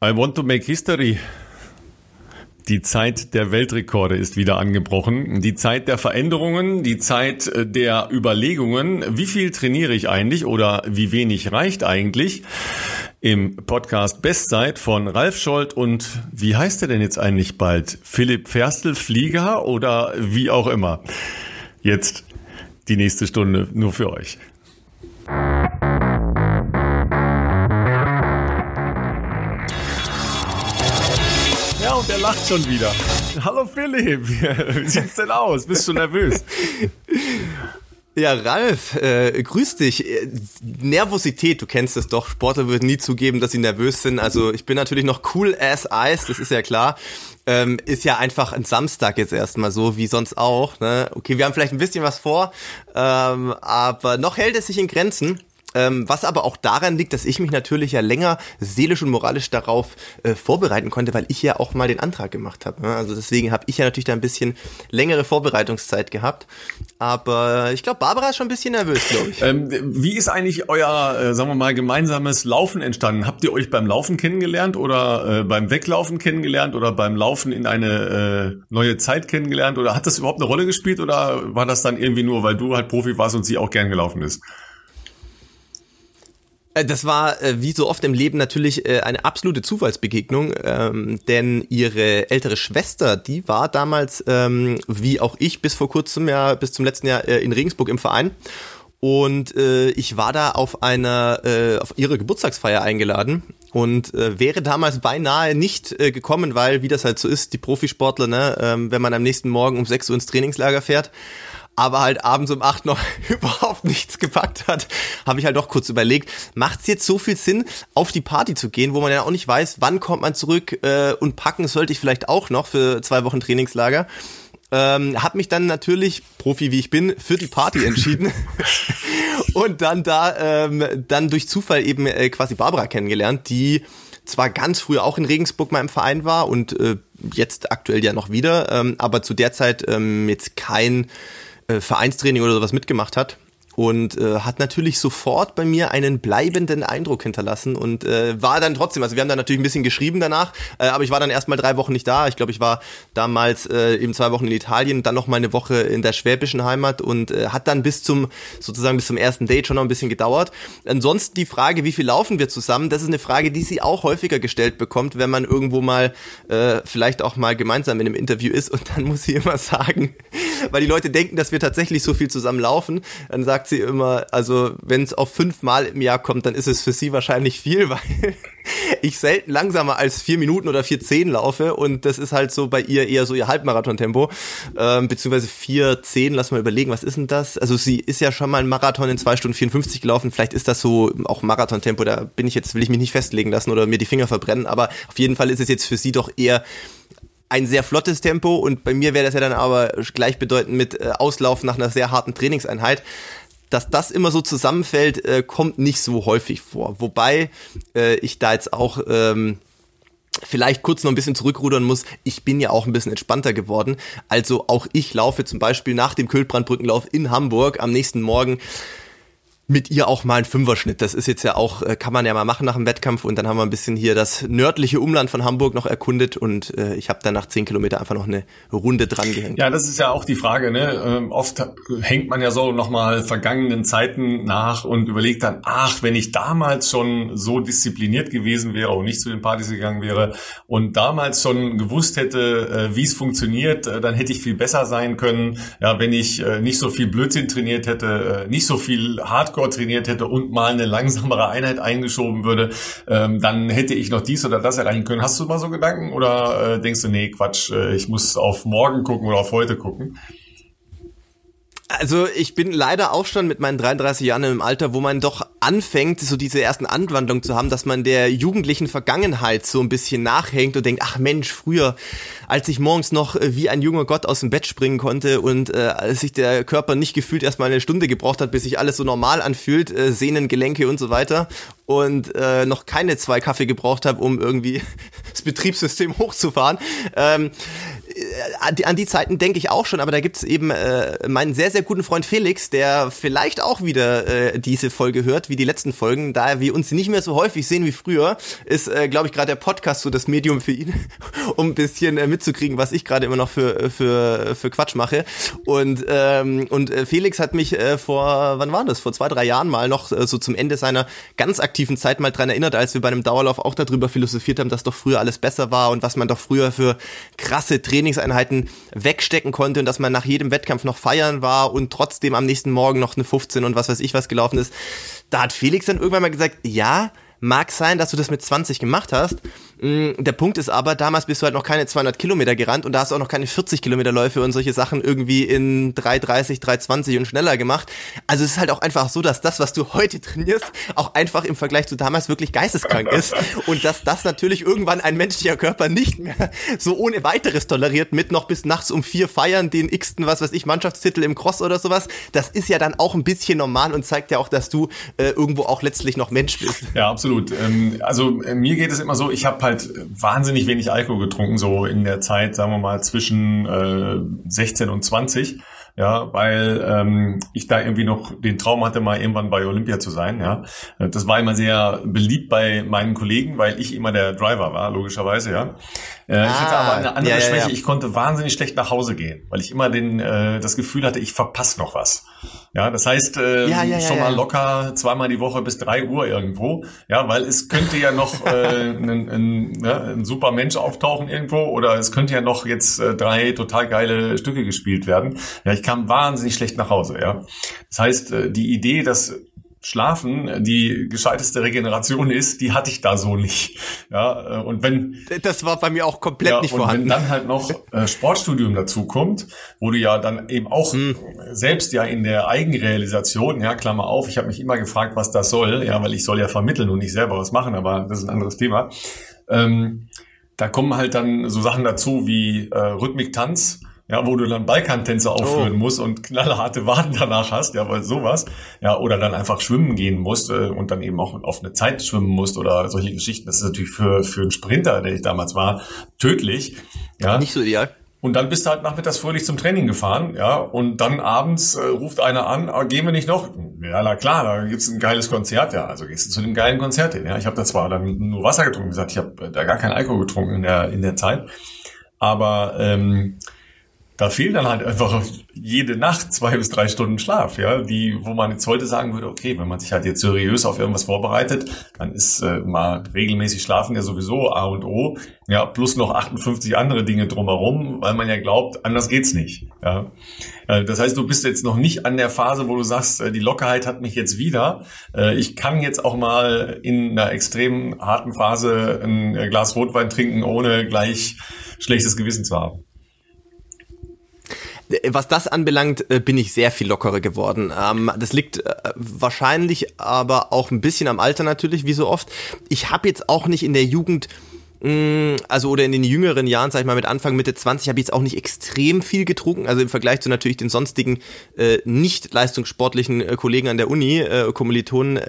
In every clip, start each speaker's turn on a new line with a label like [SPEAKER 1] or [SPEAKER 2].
[SPEAKER 1] I want to make history. Die Zeit der Weltrekorde ist wieder angebrochen. Die Zeit der Veränderungen, die Zeit äh, der Überlegungen. Wie viel trainiere ich eigentlich oder wie wenig reicht eigentlich? Im Podcast Bestzeit von Ralf Scholz und wie heißt er denn jetzt eigentlich bald? Philipp Ferstel Flieger oder wie auch immer? Jetzt die nächste Stunde nur für euch. Er lacht schon wieder. Hallo Philipp, wie sieht's denn aus? Bist du nervös?
[SPEAKER 2] Ja, Ralf, äh, grüß dich. Nervosität, du kennst es doch. Sportler würden nie zugeben, dass sie nervös sind. Also ich bin natürlich noch cool as ice, das ist ja klar. Ähm, ist ja einfach ein Samstag jetzt erstmal so, wie sonst auch. Ne? Okay, wir haben vielleicht ein bisschen was vor, ähm, aber noch hält es sich in Grenzen. Ähm, was aber auch daran liegt, dass ich mich natürlich ja länger seelisch und moralisch darauf äh, vorbereiten konnte, weil ich ja auch mal den Antrag gemacht habe. Ne? Also deswegen habe ich ja natürlich da ein bisschen längere Vorbereitungszeit gehabt. Aber ich glaube, Barbara ist schon ein bisschen nervös, glaube ich.
[SPEAKER 1] Ähm, wie ist eigentlich euer, äh, sagen wir mal, gemeinsames Laufen entstanden? Habt ihr euch beim Laufen kennengelernt oder äh, beim Weglaufen kennengelernt oder beim Laufen in eine äh, neue Zeit kennengelernt? Oder hat das überhaupt eine Rolle gespielt oder war das dann irgendwie nur, weil du halt Profi warst und sie auch gern gelaufen ist?
[SPEAKER 2] Äh, das war äh, wie so oft im Leben natürlich äh, eine absolute Zufallsbegegnung, ähm, denn ihre ältere Schwester, die war damals, ähm, wie auch ich, bis vor kurzem ja, bis zum letzten Jahr äh, in Regensburg im Verein. Und äh, ich war da auf einer, äh, auf ihre Geburtstagsfeier eingeladen und äh, wäre damals beinahe nicht äh, gekommen, weil, wie das halt so ist, die Profisportler, ne, ähm, wenn man am nächsten Morgen um 6 Uhr ins Trainingslager fährt, aber halt abends um acht noch überhaupt nichts gepackt hat, habe ich halt doch kurz überlegt, macht es jetzt so viel Sinn, auf die Party zu gehen, wo man ja auch nicht weiß, wann kommt man zurück äh, und packen sollte ich vielleicht auch noch für zwei Wochen Trainingslager. Ähm, hab mich dann natürlich, Profi wie ich bin, für die Party entschieden und dann da ähm, dann durch Zufall eben äh, quasi Barbara kennengelernt, die zwar ganz früh auch in Regensburg mal im Verein war und äh, jetzt aktuell ja noch wieder, ähm, aber zu der Zeit ähm, jetzt kein Vereinstraining oder sowas mitgemacht hat und äh, hat natürlich sofort bei mir einen bleibenden Eindruck hinterlassen und äh, war dann trotzdem, also wir haben dann natürlich ein bisschen geschrieben danach, äh, aber ich war dann erstmal drei Wochen nicht da. Ich glaube, ich war damals äh, eben zwei Wochen in Italien, dann noch mal eine Woche in der schwäbischen Heimat und äh, hat dann bis zum sozusagen bis zum ersten Date schon noch ein bisschen gedauert. Ansonsten die Frage, wie viel laufen wir zusammen, das ist eine Frage, die sie auch häufiger gestellt bekommt, wenn man irgendwo mal äh, vielleicht auch mal gemeinsam in einem Interview ist und dann muss sie immer sagen, weil die Leute denken, dass wir tatsächlich so viel zusammen laufen, dann sagt sie immer, also wenn es auf fünfmal im Jahr kommt, dann ist es für sie wahrscheinlich viel, weil ich selten langsamer als vier Minuten oder vier zehn laufe und das ist halt so bei ihr eher so ihr Halbmarathon-Tempo, ähm, beziehungsweise vier zehn, lass mal überlegen, was ist denn das? Also sie ist ja schon mal ein Marathon in zwei Stunden 54 gelaufen, vielleicht ist das so auch Marathon-Tempo, da bin ich jetzt, will ich mich nicht festlegen lassen oder mir die Finger verbrennen, aber auf jeden Fall ist es jetzt für sie doch eher ein sehr flottes Tempo und bei mir wäre das ja dann aber gleichbedeutend mit äh, Auslauf nach einer sehr harten Trainingseinheit dass das immer so zusammenfällt, äh, kommt nicht so häufig vor. Wobei äh, ich da jetzt auch ähm, vielleicht kurz noch ein bisschen zurückrudern muss. Ich bin ja auch ein bisschen entspannter geworden. Also auch ich laufe zum Beispiel nach dem Kühlbrandbrückenlauf in Hamburg am nächsten Morgen mit ihr auch mal einen Fünferschnitt. Das ist jetzt ja auch, äh, kann man ja mal machen nach dem Wettkampf und dann haben wir ein bisschen hier das nördliche Umland von Hamburg noch erkundet und äh, ich habe dann nach zehn Kilometer einfach noch eine Runde dran gehängt.
[SPEAKER 1] Ja, das ist ja auch die Frage. Ne? Ähm, oft hängt man ja so nochmal vergangenen Zeiten nach und überlegt dann, ach, wenn ich damals schon so diszipliniert gewesen wäre und nicht zu den Partys gegangen wäre und damals schon gewusst hätte, äh, wie es funktioniert, äh, dann hätte ich viel besser sein können. Ja, wenn ich äh, nicht so viel Blödsinn trainiert hätte, äh, nicht so viel Hardcore Hardcore trainiert hätte und mal eine langsamere Einheit eingeschoben würde, ähm, dann hätte ich noch dies oder das erreichen können. Hast du mal so Gedanken oder äh, denkst du, nee, Quatsch, äh, ich muss auf morgen gucken oder auf heute gucken?
[SPEAKER 2] Also ich bin leider auch schon mit meinen 33 Jahren im Alter, wo man doch anfängt, so diese ersten Anwandlungen zu haben, dass man der jugendlichen Vergangenheit so ein bisschen nachhängt und denkt, ach Mensch, früher, als ich morgens noch äh, wie ein junger Gott aus dem Bett springen konnte und äh, als sich der Körper nicht gefühlt erstmal eine Stunde gebraucht hat, bis sich alles so normal anfühlt, äh, Sehnen, Gelenke und so weiter und äh, noch keine zwei Kaffee gebraucht habe, um irgendwie das Betriebssystem hochzufahren. Ähm, an die, Zeiten denke ich auch schon, aber da gibt's eben äh, meinen sehr, sehr guten Freund Felix, der vielleicht auch wieder äh, diese Folge hört, wie die letzten Folgen. Da wir uns nicht mehr so häufig sehen wie früher, ist, äh, glaube ich, gerade der Podcast so das Medium für ihn, um ein bisschen äh, mitzukriegen, was ich gerade immer noch für, für, für Quatsch mache. Und, ähm, und äh, Felix hat mich äh, vor, wann war das? Vor zwei, drei Jahren mal noch äh, so zum Ende seiner ganz aktiven Zeit mal dran erinnert, als wir bei einem Dauerlauf auch darüber philosophiert haben, dass doch früher alles besser war und was man doch früher für krasse Trainingseinheiten wegstecken konnte und dass man nach jedem Wettkampf noch feiern war und trotzdem am nächsten Morgen noch eine 15 und was weiß ich was gelaufen ist. Da hat Felix dann irgendwann mal gesagt, ja, mag sein, dass du das mit 20 gemacht hast, der Punkt ist aber, damals bist du halt noch keine 200 Kilometer gerannt und da hast du auch noch keine 40 Kilometer Läufe und solche Sachen irgendwie in 3,30, 3,20 und schneller gemacht. Also es ist halt auch einfach so, dass das, was du heute trainierst, auch einfach im Vergleich zu damals wirklich geisteskrank ist und dass das natürlich irgendwann ein menschlicher Körper nicht mehr so ohne weiteres toleriert mit noch bis nachts um vier feiern, den x-ten, was weiß ich, Mannschaftstitel im Cross oder sowas. Das ist ja dann auch ein bisschen normal und zeigt ja auch, dass du äh, irgendwo auch letztlich noch Mensch bist.
[SPEAKER 1] Ja, absolut. Ähm, also äh, mir geht es immer so, ich habe halt wahnsinnig wenig Alkohol getrunken, so in der Zeit, sagen wir mal, zwischen äh, 16 und 20 ja, weil ähm, ich da irgendwie noch den Traum hatte, mal irgendwann bei Olympia zu sein, ja. Das war immer sehr beliebt bei meinen Kollegen, weil ich immer der Driver war, logischerweise, ja. Äh, ah, ich hatte aber eine andere ja, Schwäche, ja. ich konnte wahnsinnig schlecht nach Hause gehen, weil ich immer den, äh, das Gefühl hatte, ich verpasse noch was. Ja, das heißt äh, ja, ja, schon mal locker zweimal die Woche bis drei Uhr irgendwo. Ja, weil es könnte ja noch äh, ein, ein, ne, ein super Mensch auftauchen irgendwo oder es könnte ja noch jetzt äh, drei total geile Stücke gespielt werden. Ja, ich kam wahnsinnig schlecht nach Hause. Ja, das heißt äh, die Idee, dass Schlafen die gescheiteste Regeneration ist, die hatte ich da so nicht. Ja, äh, und wenn
[SPEAKER 2] das war bei mir auch komplett ja, nicht
[SPEAKER 1] und
[SPEAKER 2] vorhanden.
[SPEAKER 1] Wenn dann halt noch äh, Sportstudium dazu kommt, wo du ja dann eben auch hm. selbst ja in der Eigenrealisation, ja Klammer auf, ich habe mich immer gefragt, was das soll, ja, weil ich soll ja vermitteln und nicht selber was machen, aber das ist ein anderes Thema. Ähm, da kommen halt dann so Sachen dazu wie äh, Rhythmik-Tanz ja, wo du dann Balkantänze aufführen oh. musst und knallharte Waden danach hast, ja, weil sowas, ja, oder dann einfach schwimmen gehen musst äh, und dann eben auch auf eine Zeit schwimmen musst oder solche Geschichten. Das ist natürlich für, für einen Sprinter, der ich damals war, tödlich. Ja.
[SPEAKER 2] Nicht so ideal.
[SPEAKER 1] Und dann bist du halt nachmittags fröhlich zum Training gefahren, ja, und dann abends äh, ruft einer an, ah, gehen wir nicht noch? Ja, na klar, da gibt's ein geiles Konzert, ja, also gehst du zu dem geilen Konzert hin, ja. Ich habe da zwar dann nur Wasser getrunken, gesagt, ich habe da gar keinen Alkohol getrunken in der in der Zeit, aber ähm, da fehlt dann halt einfach jede Nacht zwei bis drei Stunden Schlaf, ja, die, wo man jetzt heute sagen würde, okay, wenn man sich halt jetzt seriös auf irgendwas vorbereitet, dann ist äh, mal regelmäßig schlafen ja sowieso A und O, ja, plus noch 58 andere Dinge drumherum, weil man ja glaubt, anders geht's nicht, ja. Äh, das heißt, du bist jetzt noch nicht an der Phase, wo du sagst, äh, die Lockerheit hat mich jetzt wieder. Äh, ich kann jetzt auch mal in einer extrem harten Phase ein Glas Rotwein trinken, ohne gleich schlechtes Gewissen zu haben.
[SPEAKER 2] Was das anbelangt, äh, bin ich sehr viel lockerer geworden. Ähm, das liegt äh, wahrscheinlich aber auch ein bisschen am Alter natürlich, wie so oft. Ich habe jetzt auch nicht in der Jugend also oder in den jüngeren Jahren, sag ich mal mit Anfang, Mitte 20, habe ich jetzt auch nicht extrem viel getrunken. Also im Vergleich zu natürlich den sonstigen äh, nicht leistungssportlichen äh, Kollegen an der Uni, äh, Kommilitonen, äh,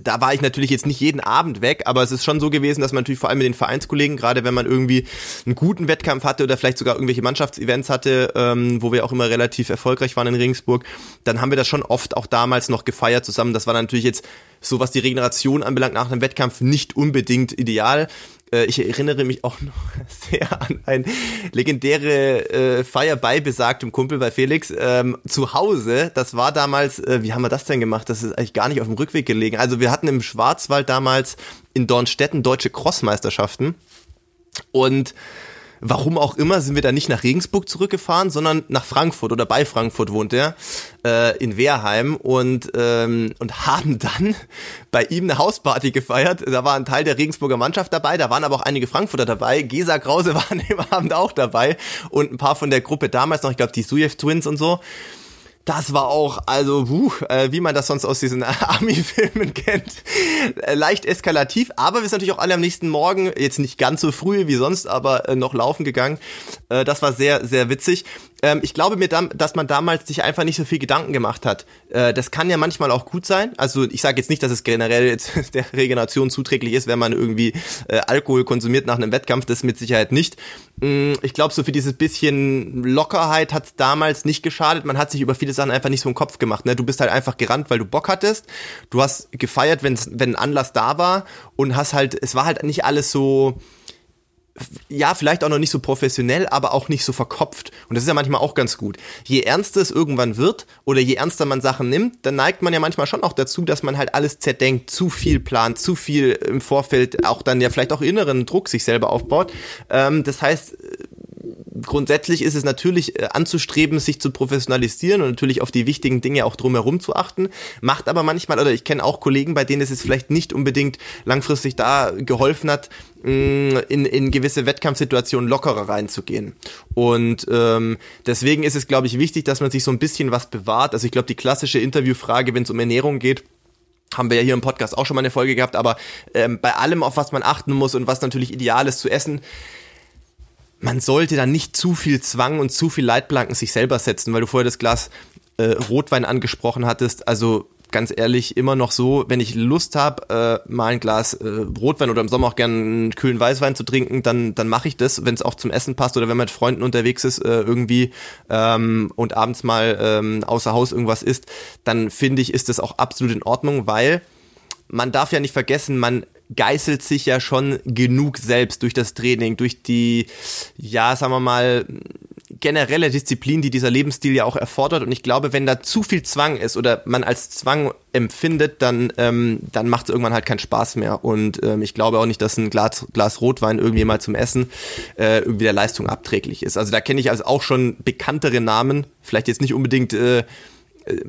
[SPEAKER 2] da war ich natürlich jetzt nicht jeden Abend weg, aber es ist schon so gewesen, dass man natürlich vor allem mit den Vereinskollegen, gerade wenn man irgendwie einen guten Wettkampf hatte oder vielleicht sogar irgendwelche Mannschaftsevents hatte, ähm, wo wir auch immer relativ erfolgreich waren in Regensburg, dann haben wir das schon oft auch damals noch gefeiert zusammen. Das war natürlich jetzt so was die Regeneration anbelangt nach einem Wettkampf nicht unbedingt ideal. Äh, ich erinnere mich auch noch sehr an eine legendäre äh, Feier bei besagtem Kumpel bei Felix ähm, zu Hause. Das war damals, äh, wie haben wir das denn gemacht? Das ist eigentlich gar nicht auf dem Rückweg gelegen. Also wir hatten im Schwarzwald damals in Dornstetten deutsche Crossmeisterschaften und Warum auch immer sind wir dann nicht nach Regensburg zurückgefahren, sondern nach Frankfurt oder bei Frankfurt wohnt er, äh, in Wehrheim und, ähm, und haben dann bei ihm eine Hausparty gefeiert. Da war ein Teil der Regensburger Mannschaft dabei, da waren aber auch einige Frankfurter dabei. Gesa Krause waren im Abend auch dabei und ein paar von der Gruppe damals noch, ich glaube die Sujev Twins und so das war auch, also, puh, äh, wie man das sonst aus diesen Army-Filmen kennt, äh, leicht eskalativ. Aber wir sind natürlich auch alle am nächsten Morgen, jetzt nicht ganz so früh wie sonst, aber äh, noch laufen gegangen. Äh, das war sehr, sehr witzig. Ähm, ich glaube mir, dass man damals sich einfach nicht so viel Gedanken gemacht hat. Äh, das kann ja manchmal auch gut sein. Also ich sage jetzt nicht, dass es generell jetzt der Regeneration zuträglich ist, wenn man irgendwie äh, Alkohol konsumiert nach einem Wettkampf. Das mit Sicherheit nicht. Mm, ich glaube, so für dieses bisschen Lockerheit hat es damals nicht geschadet. Man hat sich über viele Sachen einfach nicht so im Kopf gemacht. Ne? Du bist halt einfach gerannt, weil du Bock hattest. Du hast gefeiert, wenn ein Anlass da war und hast halt, es war halt nicht alles so ja, vielleicht auch noch nicht so professionell, aber auch nicht so verkopft. Und das ist ja manchmal auch ganz gut. Je ernster es irgendwann wird oder je ernster man Sachen nimmt, dann neigt man ja manchmal schon auch dazu, dass man halt alles zerdenkt, zu viel plant, zu viel im Vorfeld, auch dann ja vielleicht auch inneren Druck sich selber aufbaut. Ähm, das heißt, grundsätzlich ist es natürlich äh, anzustreben, sich zu professionalisieren und natürlich auf die wichtigen Dinge auch drumherum zu achten. Macht aber manchmal, oder ich kenne auch Kollegen, bei denen es vielleicht nicht unbedingt langfristig da geholfen hat, in, in gewisse Wettkampfsituationen lockerer reinzugehen. Und ähm, deswegen ist es, glaube ich, wichtig, dass man sich so ein bisschen was bewahrt. Also ich glaube, die klassische Interviewfrage, wenn es um Ernährung geht, haben wir ja hier im Podcast auch schon mal eine Folge gehabt, aber ähm, bei allem, auf was man achten muss und was natürlich ideal ist zu essen, man sollte dann nicht zu viel Zwang und zu viel Leitplanken sich selber setzen, weil du vorher das Glas äh, Rotwein angesprochen hattest. Also ganz ehrlich immer noch so, wenn ich Lust habe, äh, mal ein Glas äh, Rotwein oder im Sommer auch gerne einen kühlen Weißwein zu trinken, dann, dann mache ich das, wenn es auch zum Essen passt oder wenn man mit Freunden unterwegs ist äh, irgendwie ähm, und abends mal ähm, außer Haus irgendwas isst, dann finde ich, ist das auch absolut in Ordnung, weil man darf ja nicht vergessen, man geißelt sich ja schon genug selbst durch das Training, durch die, ja, sagen wir mal, generelle Disziplin, die dieser Lebensstil ja auch erfordert. Und ich glaube, wenn da zu viel Zwang ist oder man als Zwang empfindet, dann, ähm, dann macht es irgendwann halt keinen Spaß mehr. Und ähm, ich glaube auch nicht, dass ein Glas, Glas Rotwein irgendwie mal zum Essen äh, irgendwie der Leistung abträglich ist. Also da kenne ich also auch schon bekanntere Namen, vielleicht jetzt nicht unbedingt äh,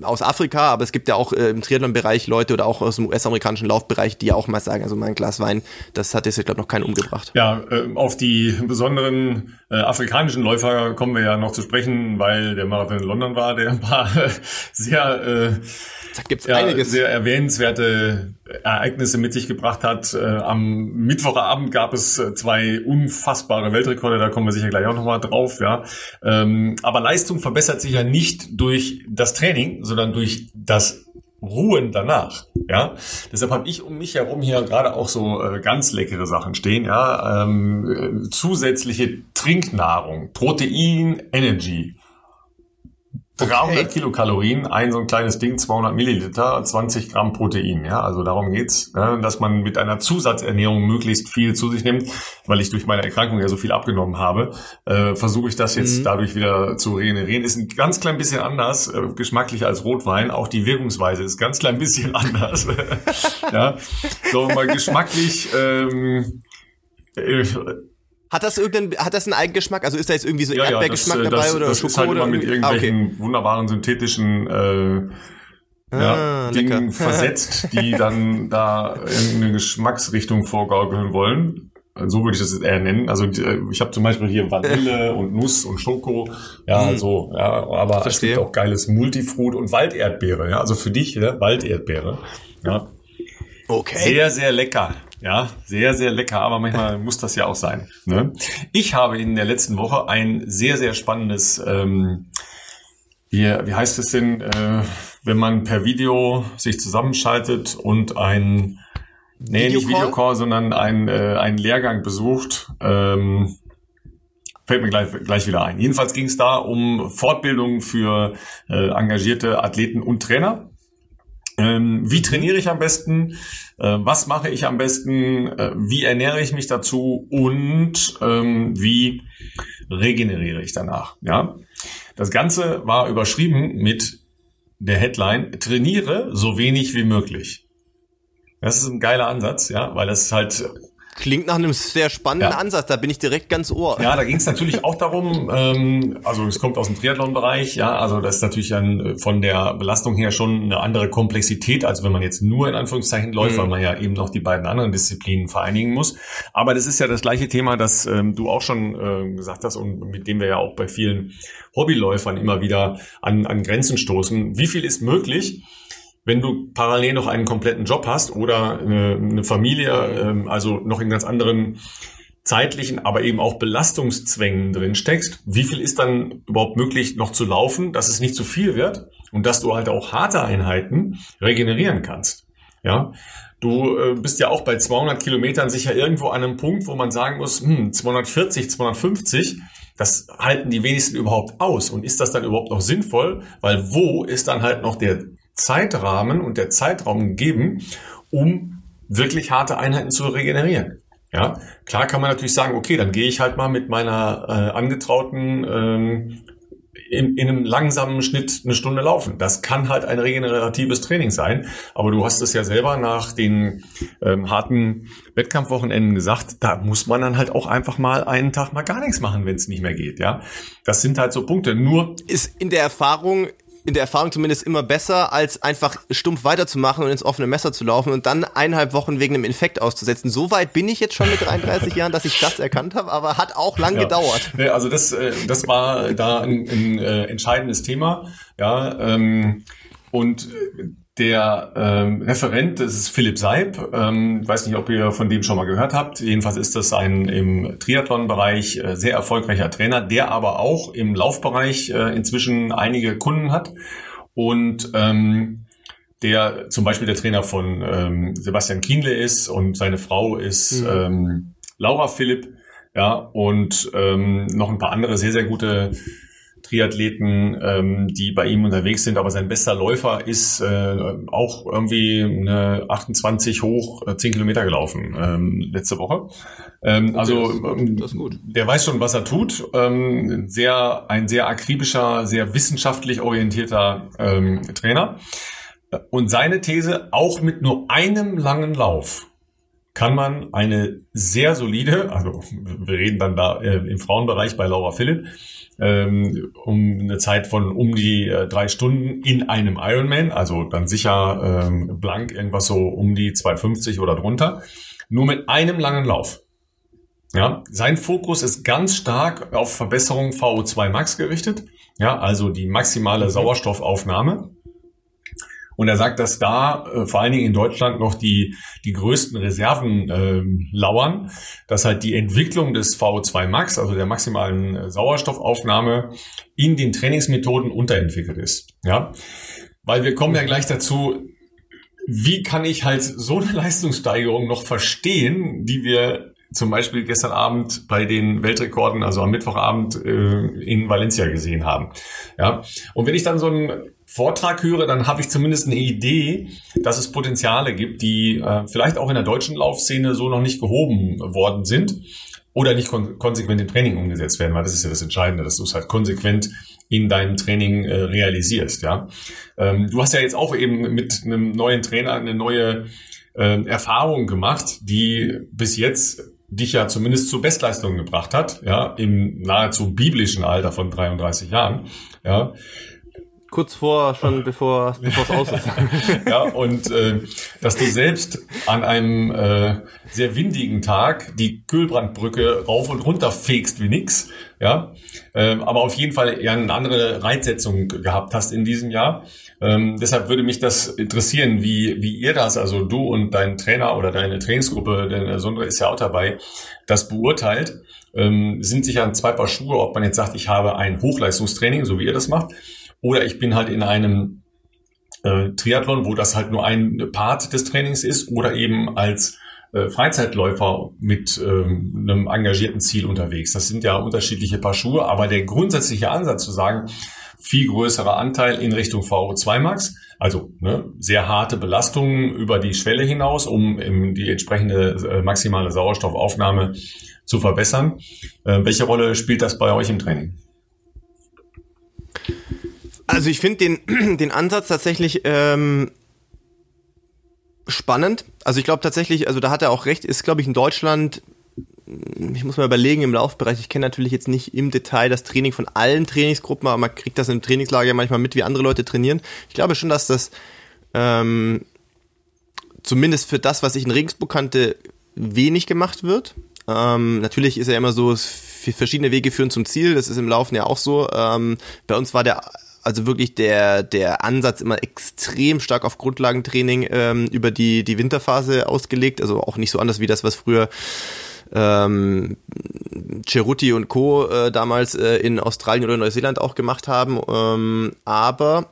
[SPEAKER 2] aus Afrika, aber es gibt ja auch äh, im Triathlon-Bereich Leute oder auch aus dem US-amerikanischen Laufbereich, die ja auch mal sagen, also mein Glas Wein, das hat jetzt, glaube noch keinen umgebracht.
[SPEAKER 1] Ja, äh, auf die besonderen äh, afrikanischen Läufer kommen wir ja noch zu sprechen, weil der Marathon in London war, der ein paar sehr äh, da gibt's ja, einiges. sehr erwähnenswerte Ereignisse mit sich gebracht hat. Äh, am Mittwochabend gab es äh, zwei unfassbare Weltrekorde, da kommen wir sicher gleich auch nochmal drauf. Ja, ähm, Aber Leistung verbessert sich ja nicht durch das Training, sondern durch das Ruhen danach. Ja, deshalb habe ich um mich herum hier gerade auch so äh, ganz leckere Sachen stehen. Ja, ähm, zusätzliche Trinknahrung, Protein, Energy, 300 okay. Kilokalorien, ein so ein kleines Ding, 200 Milliliter, 20 Gramm Protein. Ja, also darum geht's, ja, dass man mit einer Zusatzernährung möglichst viel zu sich nimmt, weil ich durch meine Erkrankung ja so viel abgenommen habe. Äh, Versuche ich das jetzt mhm. dadurch wieder zu regenerieren. Ist ein ganz klein bisschen anders, äh, geschmacklich als Rotwein. Auch die Wirkungsweise ist ganz klein bisschen anders. ja, so mal geschmacklich. Ähm,
[SPEAKER 2] äh, hat das irgendeinen, hat das einen Eigengeschmack? Also ist da jetzt irgendwie so ja, Erdbeergeschmack ja, das, dabei das, oder
[SPEAKER 1] das Schoko ist halt immer mit irgendwelchen ah, okay. wunderbaren synthetischen äh, ah, ja, Dingen versetzt, die dann da irgendeine Geschmacksrichtung vorgaukeln wollen. So würde ich das jetzt eher nennen. Also äh, ich habe zum Beispiel hier Vanille und Nuss und Schoko, ja, mhm. so, ja, aber Verstehe. es gibt auch geiles Multifruit und Walderdbeere, ja, also für dich, ja, Walderdbeere, ja. Okay. Sehr, sehr lecker. Ja, sehr, sehr lecker, aber manchmal muss das ja auch sein. Ne? Ich habe in der letzten Woche ein sehr, sehr spannendes, ähm, wie, wie heißt es denn, äh, wenn man per Video sich zusammenschaltet und ein, nee, Videocall? nicht Videocall, sondern ein, äh, einen Lehrgang besucht. Ähm, fällt mir gleich, gleich wieder ein. Jedenfalls ging es da um Fortbildung für äh, engagierte Athleten und Trainer. Ähm, wie trainiere ich am besten? Äh, was mache ich am besten? Äh, wie ernähre ich mich dazu? Und ähm, wie regeneriere ich danach? Ja, das Ganze war überschrieben mit der Headline: Trainiere so wenig wie möglich. Das ist ein geiler Ansatz, ja, weil das halt
[SPEAKER 2] Klingt nach einem sehr spannenden ja. Ansatz, da bin ich direkt ganz ohr.
[SPEAKER 1] Ja, da ging es natürlich auch darum, ähm, also es kommt aus dem Triathlon-Bereich, ja, also das ist natürlich dann äh, von der Belastung her schon eine andere Komplexität, als wenn man jetzt nur in Anführungszeichen läuft, mhm. weil man ja eben noch die beiden anderen Disziplinen vereinigen muss. Aber das ist ja das gleiche Thema, das ähm, du auch schon äh, gesagt hast und mit dem wir ja auch bei vielen Hobbyläufern immer wieder an, an Grenzen stoßen. Wie viel ist möglich? Wenn du parallel noch einen kompletten Job hast oder eine, eine Familie, ähm, also noch in ganz anderen zeitlichen, aber eben auch Belastungszwängen drin steckst, wie viel ist dann überhaupt möglich noch zu laufen, dass es nicht zu viel wird und dass du halt auch harte Einheiten regenerieren kannst. Ja, du äh, bist ja auch bei 200 Kilometern sicher irgendwo an einem Punkt, wo man sagen muss, hm, 240, 250, das halten die wenigsten überhaupt aus. Und ist das dann überhaupt noch sinnvoll? Weil wo ist dann halt noch der Zeitrahmen und der Zeitraum gegeben, um wirklich harte Einheiten zu regenerieren? Ja, klar kann man natürlich sagen, okay, dann gehe ich halt mal mit meiner äh, angetrauten ähm, in, in einem langsamen Schnitt eine Stunde laufen. Das kann halt ein regeneratives Training sein. Aber du hast es ja selber nach den ähm, harten Wettkampfwochenenden gesagt, da muss man dann halt auch einfach mal einen Tag mal gar nichts machen, wenn es nicht mehr geht. Ja, das sind halt so Punkte. Nur
[SPEAKER 2] ist in der Erfahrung in der Erfahrung zumindest immer besser, als einfach stumpf weiterzumachen und ins offene Messer zu laufen und dann eineinhalb Wochen wegen einem Infekt auszusetzen. So weit bin ich jetzt schon mit 33 Jahren, dass ich das erkannt habe, aber hat auch lang ja. gedauert.
[SPEAKER 1] Also das, äh, das war da ein, ein äh, entscheidendes Thema. Ja, ähm, und der ähm, Referent, das ist Philipp Seib. Ähm, weiß nicht, ob ihr von dem schon mal gehört habt. Jedenfalls ist das ein im Triathlon-Bereich äh, sehr erfolgreicher Trainer, der aber auch im Laufbereich äh, inzwischen einige Kunden hat. Und ähm, der zum Beispiel der Trainer von ähm, Sebastian Kienle ist und seine Frau ist mhm. ähm, Laura Philipp. Ja, und ähm, noch ein paar andere sehr, sehr gute Triathleten, ähm, die bei ihm unterwegs sind, aber sein bester Läufer ist äh, auch irgendwie eine 28 hoch, äh, 10 Kilometer gelaufen ähm, letzte Woche. Ähm, also ähm, das ist gut. der weiß schon, was er tut. Ähm, sehr ein sehr akribischer, sehr wissenschaftlich orientierter ähm, Trainer. Und seine These, auch mit nur einem langen Lauf kann man eine sehr solide, also wir reden dann da äh, im Frauenbereich bei Laura Philipp, ähm, um eine Zeit von um die äh, drei Stunden in einem Ironman, also dann sicher ähm, blank irgendwas so um die 250 oder drunter, nur mit einem langen Lauf. Ja, sein Fokus ist ganz stark auf Verbesserung VO2 Max gerichtet. Ja, also die maximale Sauerstoffaufnahme. Und er sagt, dass da äh, vor allen Dingen in Deutschland noch die, die größten Reserven äh, lauern, dass halt die Entwicklung des VO2 Max, also der maximalen äh, Sauerstoffaufnahme, in den Trainingsmethoden unterentwickelt ist. Ja, weil wir kommen ja gleich dazu, wie kann ich halt so eine Leistungssteigerung noch verstehen, die wir zum Beispiel gestern Abend bei den Weltrekorden, also am Mittwochabend äh, in Valencia gesehen haben. Ja, und wenn ich dann so einen Vortrag höre, dann habe ich zumindest eine Idee, dass es Potenziale gibt, die äh, vielleicht auch in der deutschen Laufszene so noch nicht gehoben worden sind oder nicht kon konsequent im Training umgesetzt werden, weil das ist ja das Entscheidende, dass du es halt konsequent in deinem Training äh, realisierst. Ja, ähm, du hast ja jetzt auch eben mit einem neuen Trainer eine neue äh, Erfahrung gemacht, die bis jetzt dich ja zumindest zur Bestleistung gebracht hat, ja, im nahezu biblischen Alter von 33 Jahren, ja.
[SPEAKER 2] Kurz vor, schon bevor, es aus ist.
[SPEAKER 1] ja, und äh, dass du selbst an einem äh, sehr windigen Tag die Kühlbrandbrücke rauf und runter fegst wie nix, ja, ähm, aber auf jeden Fall ja eine andere Reitsetzung gehabt hast in diesem Jahr. Ähm, deshalb würde mich das interessieren, wie, wie ihr das, also du und dein Trainer oder deine Trainingsgruppe, denn Sondre ist ja auch dabei, das beurteilt. Ähm, sind sich an zwei Paar Schuhe, ob man jetzt sagt, ich habe ein Hochleistungstraining, so wie ihr das macht, oder ich bin halt in einem äh, Triathlon, wo das halt nur ein Part des Trainings ist, oder eben als äh, Freizeitläufer mit ähm, einem engagierten Ziel unterwegs. Das sind ja unterschiedliche Paar Schuhe, aber der grundsätzliche Ansatz zu sagen, viel größerer Anteil in Richtung VO2 Max, also ne, sehr harte Belastungen über die Schwelle hinaus, um im, die entsprechende äh, maximale Sauerstoffaufnahme zu verbessern. Äh, welche Rolle spielt das bei euch im Training?
[SPEAKER 2] Also ich finde den, den Ansatz tatsächlich ähm, spannend. Also ich glaube tatsächlich, also da hat er auch recht, ist glaube ich in Deutschland, ich muss mal überlegen im Laufbereich, ich kenne natürlich jetzt nicht im Detail das Training von allen Trainingsgruppen, aber man kriegt das im Trainingslager manchmal mit, wie andere Leute trainieren. Ich glaube schon, dass das ähm, zumindest für das, was ich in Regensburg kannte, wenig gemacht wird. Ähm, natürlich ist ja immer so, verschiedene Wege führen zum Ziel, das ist im Laufen ja auch so. Ähm, bei uns war der also wirklich der, der Ansatz immer extrem stark auf Grundlagentraining ähm, über die, die Winterphase ausgelegt. Also auch nicht so anders wie das, was früher ähm, Ceruti und Co. Äh, damals äh, in Australien oder Neuseeland auch gemacht haben. Ähm, aber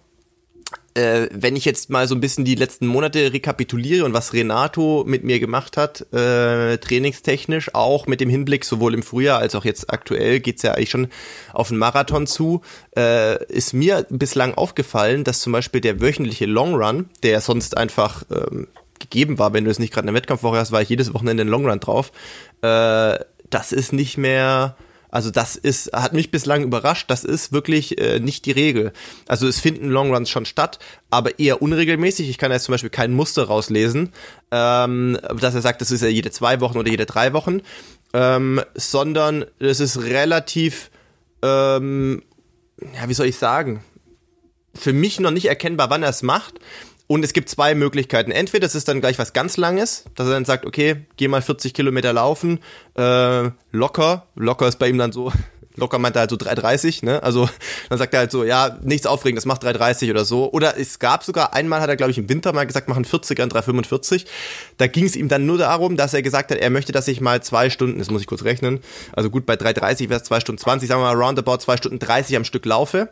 [SPEAKER 2] äh, wenn ich jetzt mal so ein bisschen die letzten Monate rekapituliere und was Renato mit mir gemacht hat, äh, trainingstechnisch, auch mit dem Hinblick sowohl im Frühjahr als auch jetzt aktuell, geht's ja eigentlich schon auf den Marathon zu, äh, ist mir bislang aufgefallen, dass zum Beispiel der wöchentliche Long Run, der sonst einfach ähm, gegeben war, wenn du es nicht gerade in der Wettkampfwoche hast, war ich jedes Wochenende in Long Run drauf, äh, das ist nicht mehr also das ist, hat mich bislang überrascht. Das ist wirklich äh, nicht die Regel. Also es finden Longruns schon statt, aber eher unregelmäßig. Ich kann jetzt zum Beispiel kein Muster rauslesen, ähm, dass er sagt, das ist ja jede zwei Wochen oder jede drei Wochen, ähm, sondern es ist relativ, ähm, ja, wie soll ich sagen, für mich noch nicht erkennbar, wann er es macht. Und es gibt zwei Möglichkeiten. Entweder es ist dann gleich was ganz Langes, dass er dann sagt, okay, geh mal 40 Kilometer laufen, äh, locker. Locker ist bei ihm dann so, locker meint er halt so 3,30, ne? Also dann sagt er halt so, ja, nichts Aufregendes, mach 3,30 oder so. Oder es gab sogar, einmal hat er, glaube ich, im Winter mal gesagt, machen 40er und 3,45. Da ging es ihm dann nur darum, dass er gesagt hat, er möchte, dass ich mal zwei Stunden, das muss ich kurz rechnen, also gut, bei 3,30 wäre es zwei Stunden 20, sagen wir mal roundabout zwei Stunden 30 am Stück laufe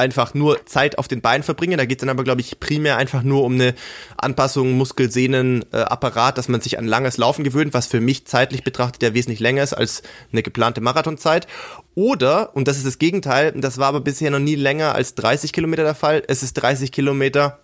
[SPEAKER 2] einfach nur Zeit auf den Beinen verbringen. Da geht es dann aber, glaube ich, primär einfach nur um eine Anpassung Muskel, Sehnen, äh, dass man sich an langes Laufen gewöhnt, was für mich zeitlich betrachtet ja wesentlich länger ist als eine geplante Marathonzeit. Oder, und das ist das Gegenteil, das war aber bisher noch nie länger als 30 Kilometer der Fall, es ist 30 Kilometer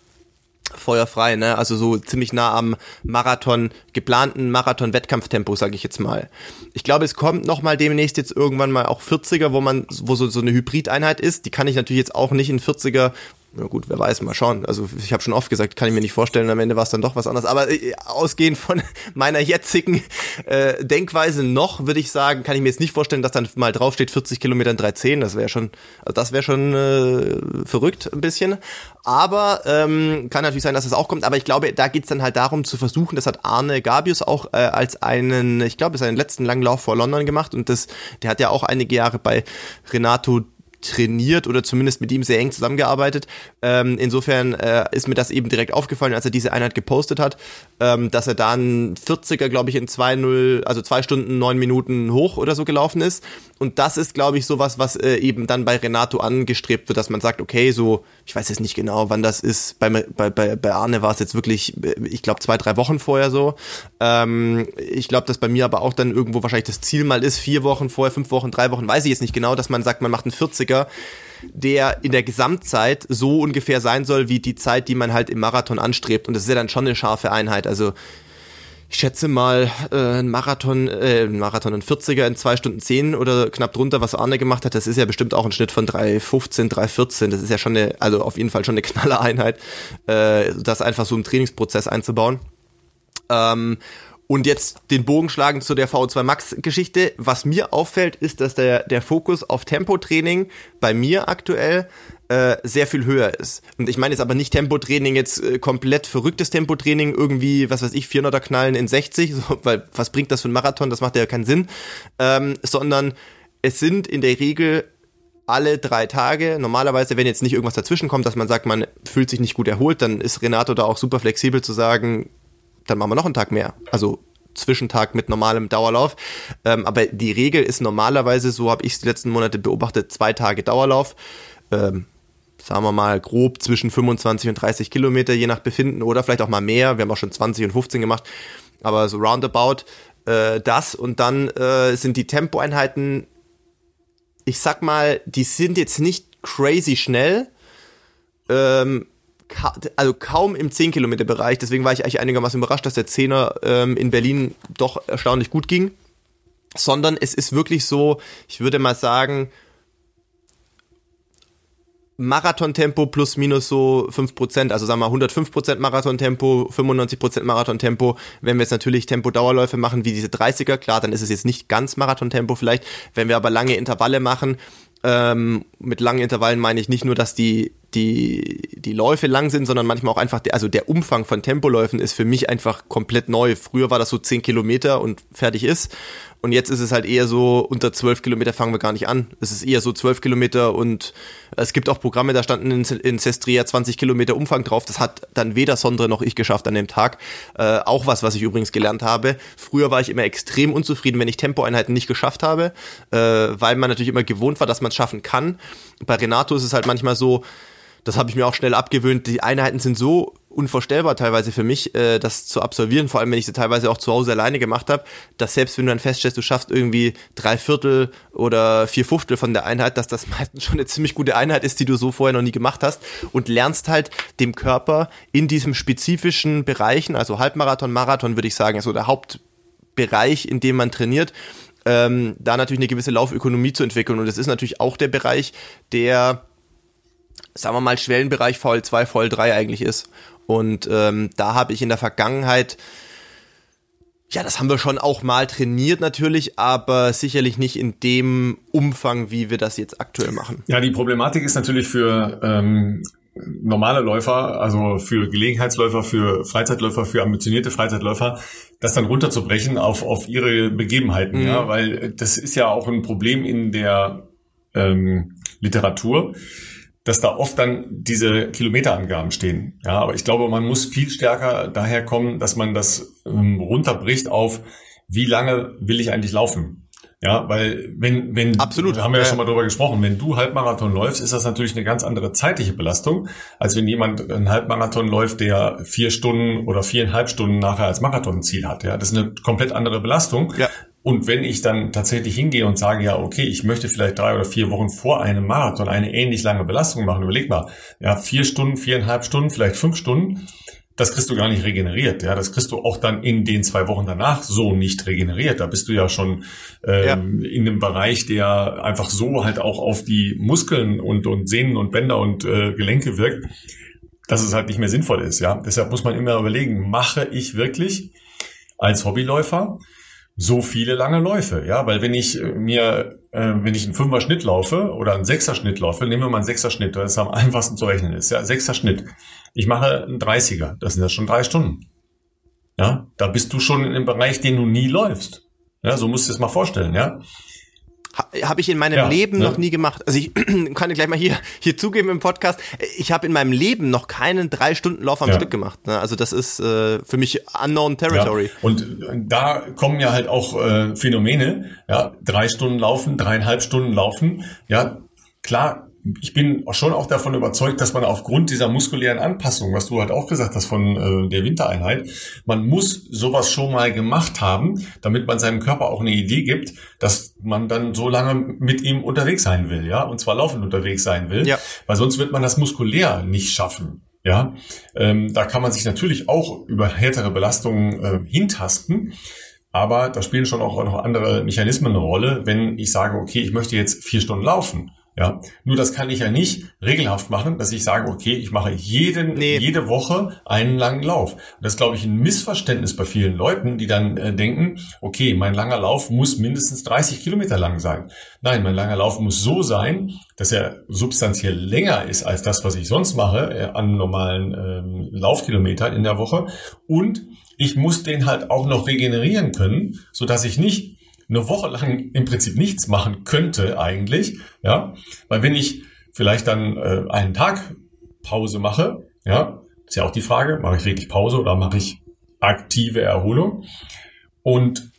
[SPEAKER 2] feuerfrei, ne? Also so ziemlich nah am Marathon, geplanten Marathon-Wettkampftempo, sage ich jetzt mal. Ich glaube, es kommt noch mal demnächst jetzt irgendwann mal auch 40er, wo man, wo so, so eine Hybrideinheit ist. Die kann ich natürlich jetzt auch nicht in 40er na gut, wer weiß, mal schauen. Also ich habe schon oft gesagt, kann ich mir nicht vorstellen, am Ende war es dann doch was anderes. Aber äh, ausgehend von meiner jetzigen äh, Denkweise noch, würde ich sagen, kann ich mir jetzt nicht vorstellen, dass dann mal draufsteht 40 Kilometer in 310. Das wäre schon, also das wäre schon äh, verrückt ein bisschen. Aber ähm, kann natürlich sein, dass es das auch kommt. Aber ich glaube, da geht's dann halt darum zu versuchen, das hat Arne Gabius auch äh, als einen, ich glaube, seinen letzten Langlauf vor London gemacht. Und das, der hat ja auch einige Jahre bei Renato trainiert oder zumindest mit ihm sehr eng zusammengearbeitet. Ähm, insofern äh, ist mir das eben direkt aufgefallen, als er diese Einheit gepostet hat, ähm, dass er da ein 40er, glaube ich, in 2-0, also zwei Stunden, neun Minuten hoch oder so gelaufen ist. Und das ist, glaube ich, sowas, was äh, eben dann bei Renato angestrebt wird, dass man sagt, okay, so, ich weiß jetzt nicht genau, wann das ist. Bei, bei, bei Arne war es jetzt wirklich, äh, ich glaube, zwei, drei Wochen vorher so. Ähm, ich glaube, dass bei mir aber auch dann irgendwo wahrscheinlich das Ziel mal ist, vier Wochen vorher, fünf Wochen, drei Wochen, weiß ich jetzt nicht genau, dass man sagt, man macht einen 40er der in der Gesamtzeit so ungefähr sein soll wie die Zeit, die man halt im Marathon anstrebt. Und das ist ja dann schon eine scharfe Einheit. Also ich schätze mal, äh, ein Marathon, äh, ein Marathon, ein 40er in zwei Stunden zehn oder knapp drunter, was Arne gemacht hat, das ist ja bestimmt auch ein Schnitt von 3,15, 3,14. Das ist ja schon eine, also auf jeden Fall schon eine knalle Einheit, äh, das einfach so im Trainingsprozess einzubauen. Ähm, und jetzt den Bogen schlagen zu der VO2 Max Geschichte. Was mir auffällt, ist, dass der, der Fokus auf Tempotraining bei mir aktuell äh, sehr viel höher ist. Und ich meine jetzt aber nicht Tempotraining, jetzt äh, komplett verrücktes Tempotraining, irgendwie, was weiß ich, 400er knallen in 60, so, weil was bringt das für ein Marathon, das macht ja keinen Sinn, ähm, sondern es sind in der Regel alle drei Tage. Normalerweise, wenn jetzt nicht irgendwas dazwischen kommt, dass man sagt, man fühlt sich nicht gut erholt, dann ist Renato da auch super flexibel zu sagen, dann machen wir noch einen Tag mehr. Also Zwischentag mit normalem Dauerlauf. Ähm, aber die Regel ist normalerweise, so habe ich es die letzten Monate beobachtet, zwei Tage Dauerlauf. Ähm, sagen wir mal grob zwischen 25 und 30 Kilometer, je nach Befinden oder vielleicht auch mal mehr. Wir haben auch schon 20 und 15 gemacht, aber so roundabout äh, das. Und dann äh, sind die Tempoeinheiten, ich sag mal, die sind jetzt nicht crazy schnell. Ähm, ka also kaum im 10 Kilometer Bereich. Deswegen war ich eigentlich einigermaßen überrascht, dass der Zehner ähm, in Berlin doch erstaunlich gut ging. Sondern es ist wirklich so, ich würde mal sagen, Marathontempo plus minus so 5%, also sagen wir 105% Marathontempo, 95% Marathontempo. Wenn wir jetzt natürlich Tempo-Dauerläufe machen wie diese 30er, klar, dann ist es jetzt nicht ganz Marathontempo vielleicht. Wenn wir aber lange Intervalle machen, ähm, mit langen Intervallen meine ich nicht nur, dass die die, die Läufe lang sind, sondern manchmal auch einfach, der, also der Umfang von Tempoläufen ist für mich einfach komplett neu. Früher war das so zehn Kilometer und fertig ist. Und jetzt ist es halt eher so, unter zwölf Kilometer fangen wir gar nicht an. Es ist eher so zwölf Kilometer und es gibt auch Programme, da standen in, in Sestria 20 Kilometer Umfang drauf. Das hat dann weder Sondre noch ich geschafft an dem Tag. Äh, auch was, was ich übrigens gelernt habe. Früher war ich immer extrem unzufrieden, wenn ich Tempoeinheiten nicht geschafft habe, äh, weil man natürlich immer gewohnt war, dass man es schaffen kann. Bei Renato ist es halt manchmal so, das habe ich mir auch schnell abgewöhnt. Die Einheiten sind so unvorstellbar teilweise für mich, äh, das zu absolvieren, vor allem wenn ich sie teilweise auch zu Hause alleine gemacht habe, dass selbst wenn du dann feststellst, du schaffst irgendwie drei Viertel oder vier Fünftel von der Einheit, dass das meistens schon eine ziemlich gute Einheit ist, die du so vorher noch nie gemacht hast und lernst halt dem Körper in diesem spezifischen Bereichen, also Halbmarathon, Marathon würde ich sagen, so der Hauptbereich, in dem man trainiert, ähm, da natürlich eine gewisse Laufökonomie zu entwickeln und das ist natürlich auch der Bereich, der sagen wir mal, Schwellenbereich VL2, VL3 eigentlich ist. Und ähm, da habe ich in der Vergangenheit, ja, das haben wir schon auch mal trainiert natürlich, aber sicherlich nicht in dem Umfang, wie wir das jetzt aktuell machen.
[SPEAKER 1] Ja, die Problematik ist natürlich für ähm, normale Läufer, also für Gelegenheitsläufer, für Freizeitläufer, für ambitionierte Freizeitläufer, das dann runterzubrechen auf, auf ihre Begebenheiten, mhm. ja, weil das ist ja auch ein Problem in der ähm, Literatur dass da oft dann diese Kilometerangaben stehen. Ja, aber ich glaube, man muss viel stärker daher kommen, dass man das ähm, runterbricht auf, wie lange will ich eigentlich laufen? Ja, weil wenn, wenn,
[SPEAKER 2] Absolut.
[SPEAKER 1] da haben wir ja, ja schon mal drüber gesprochen, wenn du Halbmarathon läufst, ist das natürlich eine ganz andere zeitliche Belastung, als wenn jemand einen Halbmarathon läuft, der vier Stunden oder viereinhalb Stunden nachher als Marathonziel hat. Ja, das ist eine komplett andere Belastung. Ja. Und wenn ich dann tatsächlich hingehe und sage, ja, okay, ich möchte vielleicht drei oder vier Wochen vor einem Marathon eine ähnlich lange Belastung machen, überleg mal, ja, vier Stunden, viereinhalb Stunden, vielleicht fünf Stunden, das kriegst du gar nicht regeneriert. Ja, das kriegst du auch dann in den zwei Wochen danach so nicht regeneriert. Da bist du ja schon ähm, ja. in einem Bereich, der einfach so halt auch auf die Muskeln und, und Sehnen und Bänder und äh, Gelenke wirkt, dass es halt nicht mehr sinnvoll ist. Ja, deshalb muss man immer überlegen, mache ich wirklich als Hobbyläufer so viele lange Läufe, ja, weil wenn ich äh, mir, äh, wenn ich einen Fünfer Schnitt laufe oder einen Sechser Schnitt laufe, nehmen wir mal einen Sechser Schnitt, das am einfachsten zu rechnen ist, ja, Sechser Schnitt. Ich mache einen 30er, das sind ja schon drei Stunden. Ja, da bist du schon in einem Bereich, den du nie läufst. Ja, so musst du es mal vorstellen, ja
[SPEAKER 2] habe ich in meinem ja, Leben ja. noch nie gemacht. Also ich kann gleich mal hier hier zugeben im Podcast. Ich habe in meinem Leben noch keinen drei Stunden Lauf am ja. Stück gemacht. Ne? Also das ist äh, für mich unknown territory.
[SPEAKER 1] Und da kommen ja halt auch äh, Phänomene. Ja, drei Stunden laufen, dreieinhalb Stunden laufen. Ja, klar ich bin schon auch davon überzeugt, dass man aufgrund dieser muskulären Anpassung, was du halt auch gesagt hast von äh, der Wintereinheit, man muss sowas schon mal gemacht haben, damit man seinem Körper auch eine Idee gibt, dass man dann so lange mit ihm unterwegs sein will, ja, und zwar laufend unterwegs sein will, ja. weil sonst wird man das muskulär nicht schaffen. Ja, ähm, da kann man sich natürlich auch über härtere Belastungen äh, hintasten. Aber da spielen schon auch noch andere Mechanismen eine Rolle. Wenn ich sage, okay, ich möchte jetzt vier Stunden laufen, ja, nur das kann ich ja nicht regelhaft machen, dass ich sage, okay, ich mache jeden, nee. jede Woche einen langen Lauf. Und das ist, glaube ich, ein Missverständnis bei vielen Leuten, die dann äh, denken, okay, mein langer Lauf muss mindestens 30 Kilometer lang sein. Nein, mein langer Lauf muss so sein, dass er substanziell länger ist als das, was ich sonst mache äh, an normalen ähm, Laufkilometern in der Woche. Und ich muss den halt auch noch regenerieren können, so dass ich nicht eine Woche lang im Prinzip nichts machen könnte eigentlich, ja, weil wenn ich vielleicht dann äh, einen Tag Pause mache, ja, ist ja auch die Frage, mache ich wirklich Pause oder mache ich aktive Erholung und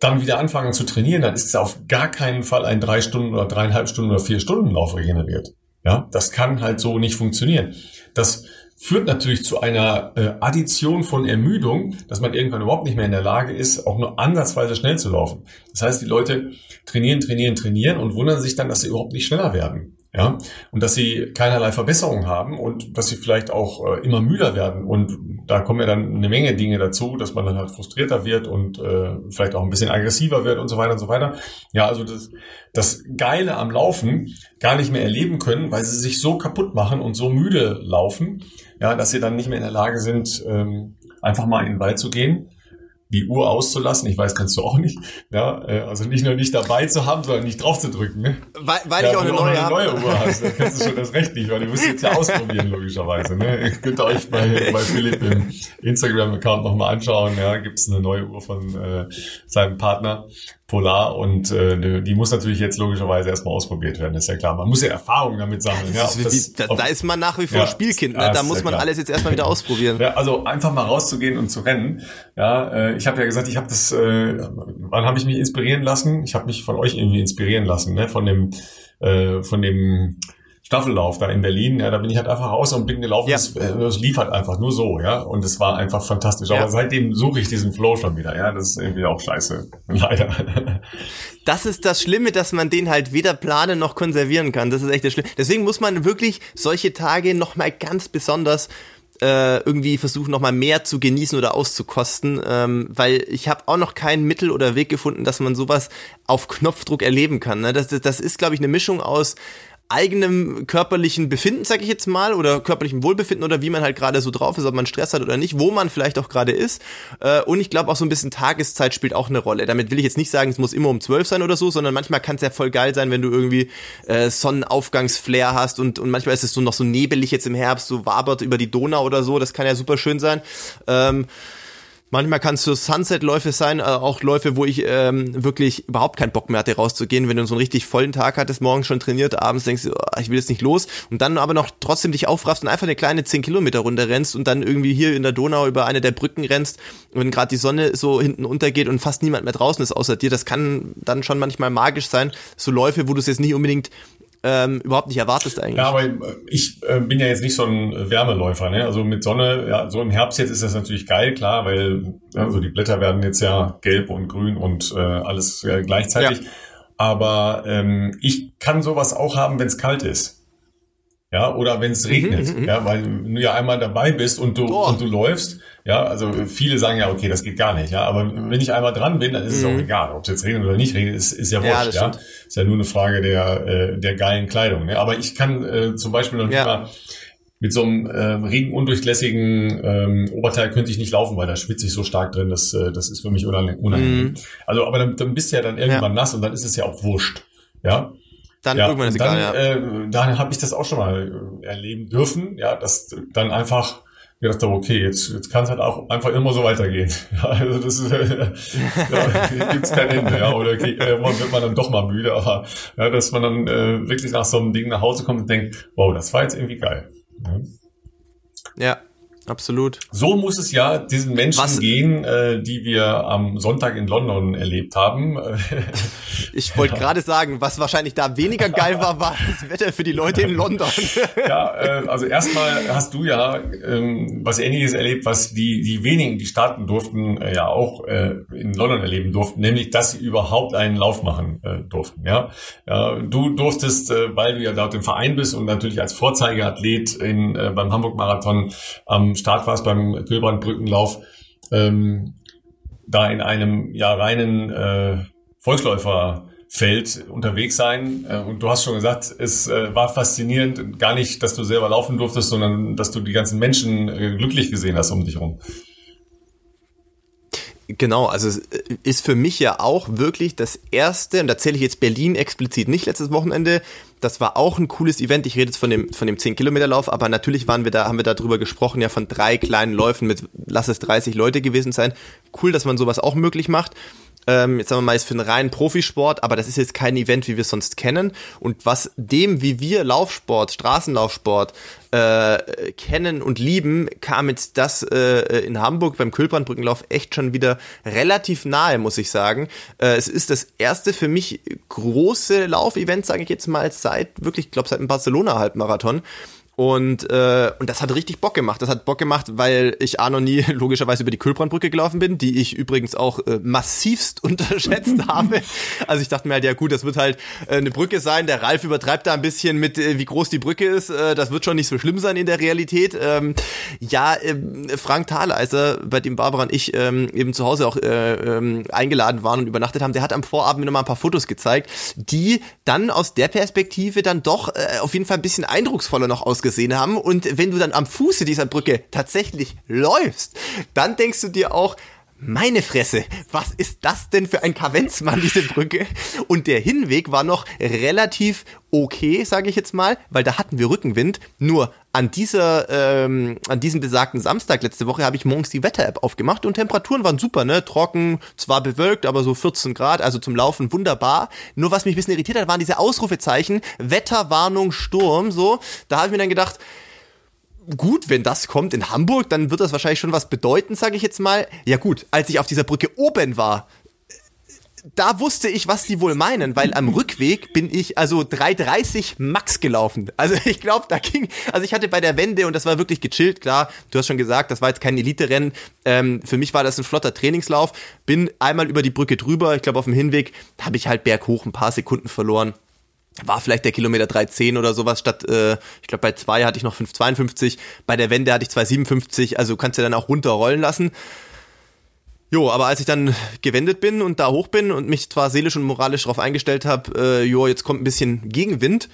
[SPEAKER 1] dann wieder anfangen zu trainieren, dann ist es auf gar keinen Fall ein drei Stunden oder dreieinhalb Stunden oder vier Stunden Lauf regeneriert. Ja, das kann halt so nicht funktionieren. Das führt natürlich zu einer äh, Addition von Ermüdung, dass man irgendwann überhaupt nicht mehr in der Lage ist, auch nur ansatzweise schnell zu laufen. Das heißt, die Leute trainieren, trainieren, trainieren und wundern sich dann, dass sie überhaupt nicht schneller werden. Ja, und dass sie keinerlei Verbesserung haben und dass sie vielleicht auch äh, immer müder werden. Und da kommen ja dann eine Menge Dinge dazu, dass man dann halt frustrierter wird und äh, vielleicht auch ein bisschen aggressiver wird und so weiter und so weiter. Ja, also das, das Geile am Laufen gar nicht mehr erleben können, weil sie sich so kaputt machen und so müde laufen, ja, dass sie dann nicht mehr in der Lage sind, ähm, einfach mal in den Wald zu gehen die Uhr auszulassen. Ich weiß, kannst du auch nicht. Ja, äh, also nicht nur nicht dabei zu haben, sondern nicht drauf zu drücken. Ne?
[SPEAKER 2] Weil, weil ja, ich auch eine, neue,
[SPEAKER 1] eine neue Uhr hast. Dann kannst du schon das Recht nicht, weil du musst jetzt ja ausprobieren, logischerweise. Ne? Ihr könnt euch bei, bei Philipp im Instagram-Account nochmal anschauen. Ja, gibt es eine neue Uhr von äh, seinem Partner. Polar und äh, die muss natürlich jetzt logischerweise erstmal ausprobiert werden, ist ja klar. Man muss ja Erfahrung damit sammeln. Ja,
[SPEAKER 2] das, das, da, da, ist man nach wie vor ja, Spielkind, ne? da muss man klar. alles jetzt erstmal wieder ausprobieren.
[SPEAKER 1] Ja, also einfach mal rauszugehen und zu rennen. Ja, äh, ich habe ja gesagt, ich habe das, äh, wann habe ich mich inspirieren lassen? Ich habe mich von euch irgendwie inspirieren lassen, ne? Von dem, äh, von dem Staffellauf da in Berlin, ja, da bin ich halt einfach raus und bin gelaufen. Ja. Das, äh, das lief halt einfach nur so, ja. Und es war einfach fantastisch. Aber ja. seitdem suche ich diesen Flow schon wieder, ja. Das ist irgendwie auch scheiße. Leider.
[SPEAKER 2] Das ist das Schlimme, dass man den halt weder planen noch konservieren kann. Das ist echt das Schlimme. Deswegen muss man wirklich solche Tage nochmal ganz besonders äh, irgendwie versuchen, nochmal mehr zu genießen oder auszukosten, ähm, weil ich habe auch noch kein Mittel oder Weg gefunden, dass man sowas auf Knopfdruck erleben kann. Ne? Das, das, das ist, glaube ich, eine Mischung aus eigenem körperlichen Befinden, sag ich jetzt mal, oder körperlichem Wohlbefinden oder wie man halt gerade so drauf ist, ob man Stress hat oder nicht, wo man vielleicht auch gerade ist. Äh, und ich glaube auch so ein bisschen Tageszeit spielt auch eine Rolle. Damit will ich jetzt nicht sagen, es muss immer um zwölf sein oder so, sondern manchmal kann es ja voll geil sein, wenn du irgendwie äh, Sonnenaufgangsflair hast und, und manchmal ist es so noch so nebelig jetzt im Herbst, so wabert über die Donau oder so, das kann ja super schön sein. Ähm, Manchmal kann es so Sunset-Läufe sein, äh, auch Läufe, wo ich ähm, wirklich überhaupt keinen Bock mehr hatte, rauszugehen. Wenn du so einen richtig vollen Tag hattest, morgens schon trainiert, abends denkst du, oh, ich will jetzt nicht los. Und dann aber noch trotzdem dich aufraffst und einfach eine kleine 10 Kilometer Runde rennst und dann irgendwie hier in der Donau über eine der Brücken rennst, wenn gerade die Sonne so hinten untergeht und fast niemand mehr draußen ist außer dir. Das kann dann schon manchmal magisch sein. So Läufe, wo du es jetzt nicht unbedingt ähm, überhaupt nicht erwartest eigentlich.
[SPEAKER 1] Ja, aber ich äh, bin ja jetzt nicht so ein Wärmeläufer. Ne? Also mit Sonne, ja, so im Herbst jetzt ist das natürlich geil, klar, weil also die Blätter werden jetzt ja gelb und grün und äh, alles äh, gleichzeitig. Ja. Aber ähm, ich kann sowas auch haben, wenn es kalt ist. Ja, oder wenn es mhm, regnet, mhm, ja, weil du ja einmal dabei bist und du, oh. und du läufst, ja, also viele sagen ja, okay, das geht gar nicht, ja, aber wenn ich einmal dran bin, dann ist es auch mhm. egal, ob es jetzt regnet oder nicht regnet, ist, ist ja wurscht, ja, ja. Ist ja nur eine Frage der, äh, der geilen Kleidung, ne? aber ich kann äh, zum Beispiel noch ja. mal mit so einem äh, regenundurchlässigen ähm, Oberteil könnte ich nicht laufen, weil da schwitze ich so stark drin, dass äh, das ist für mich unangenehm. Mhm. Also, aber dann, dann bist du ja dann irgendwann ja. nass und dann ist es ja auch wurscht, ja.
[SPEAKER 2] Dann ja, irgendwann ist
[SPEAKER 1] dann, egal, ja. Äh, dann habe ich das auch schon mal äh, erleben dürfen, ja, dass dann einfach gedacht habe, okay, jetzt, jetzt kann es halt auch einfach immer so weitergehen. Ja, also das ist, äh, ja, gibt's kein Ende, ja, oder okay, äh, wird man dann doch mal müde, aber ja, dass man dann äh, wirklich nach so einem Ding nach Hause kommt und denkt, wow, das war jetzt irgendwie geil.
[SPEAKER 2] Ja. ja. Absolut.
[SPEAKER 1] So muss es ja diesen Menschen Was? gehen, äh, die wir am Sonntag in London erlebt haben.
[SPEAKER 2] ich wollte gerade sagen, was wahrscheinlich da weniger geil war, war das Wetter für die Leute in London.
[SPEAKER 1] ja, äh, also erstmal hast du ja ähm, was Ähnliches erlebt, was die die wenigen, die starten durften, äh, ja auch äh, in London erleben durften, nämlich, dass sie überhaupt einen Lauf machen äh, durften. Ja, ja du durftest, äh, weil du ja dort im Verein bist und natürlich als Vorzeigeathlet in, äh, beim Hamburg Marathon am Start warst beim Kühlbrandbrückenlauf, ähm, da in einem ja reinen äh, Volksläuferfeld unterwegs sein. Äh, und du hast schon gesagt, es äh, war faszinierend, gar nicht, dass du selber laufen durftest, sondern dass du die ganzen Menschen äh, glücklich gesehen hast um dich herum.
[SPEAKER 2] Genau, also es ist für mich ja auch wirklich das erste, und da zähle ich jetzt Berlin explizit nicht letztes Wochenende, das war auch ein cooles Event. Ich rede jetzt von dem, von dem 10-Kilometer-Lauf, aber natürlich waren wir da, haben wir darüber gesprochen, ja, von drei kleinen Läufen mit, lass es 30 Leute gewesen sein. Cool, dass man sowas auch möglich macht ähm, jetzt sagen wir mal, ist für einen reinen Profisport, aber das ist jetzt kein Event, wie wir es sonst kennen. Und was dem, wie wir Laufsport, Straßenlaufsport äh, kennen und lieben, kam jetzt das äh, in Hamburg beim Kühlbrandbrückenlauf echt schon wieder relativ nahe, muss ich sagen. Äh, es ist das erste für mich große Laufevent, sage ich jetzt mal, seit wirklich, ich glaube, seit dem Barcelona-Halbmarathon. Und, äh, und das hat richtig Bock gemacht. Das hat Bock gemacht, weil ich A noch nie logischerweise über die Kühlbrandbrücke gelaufen bin, die ich übrigens auch äh, massivst unterschätzt habe. Also ich dachte mir halt, ja gut, das wird halt äh, eine Brücke sein. Der Ralf übertreibt da ein bisschen mit, äh, wie groß die Brücke ist. Äh, das wird schon nicht so schlimm sein in der Realität. Ähm, ja, äh, Frank Thaleiser, bei dem Barbara und ich ähm, eben zu Hause auch äh, ähm, eingeladen waren und übernachtet haben, der hat am Vorabend mir noch mal ein paar Fotos gezeigt, die dann aus der Perspektive dann doch äh, auf jeden Fall ein bisschen eindrucksvoller noch ausgesehen gesehen haben. Und wenn du dann am Fuße dieser Brücke tatsächlich läufst, dann denkst du dir auch, meine Fresse, was ist das denn für ein Kavenzmann, diese Brücke? Und der Hinweg war noch relativ okay, sage ich jetzt mal, weil da hatten wir Rückenwind. Nur an dieser, ähm, an diesem besagten Samstag letzte Woche habe ich morgens die Wetter-App aufgemacht und Temperaturen waren super, ne? Trocken, zwar bewölkt, aber so 14 Grad, also zum Laufen wunderbar. Nur was mich ein bisschen irritiert hat, waren diese Ausrufezeichen, Wetterwarnung, Sturm, so. Da habe ich mir dann gedacht, gut, wenn das kommt in Hamburg, dann wird das wahrscheinlich schon was bedeuten, sage ich jetzt mal. Ja gut, als ich auf dieser Brücke oben war, da wusste ich, was die wohl meinen, weil am Rückweg bin ich also 3,30 max gelaufen. Also ich glaube, da ging, also ich hatte bei der Wende und das war wirklich gechillt, klar, du hast schon gesagt, das war jetzt kein Elite-Rennen. Ähm, für mich war das ein flotter Trainingslauf. Bin einmal über die Brücke drüber, ich glaube auf dem Hinweg habe ich halt berghoch ein paar Sekunden verloren war vielleicht der Kilometer 3,10 oder sowas statt, äh, ich glaube bei zwei hatte ich noch 5,52, bei der Wende hatte ich 2,57, also kannst du dann auch runterrollen lassen. Jo, aber als ich dann gewendet bin und da hoch bin und mich zwar seelisch und moralisch darauf eingestellt habe, äh, jo, jetzt kommt ein bisschen Gegenwind,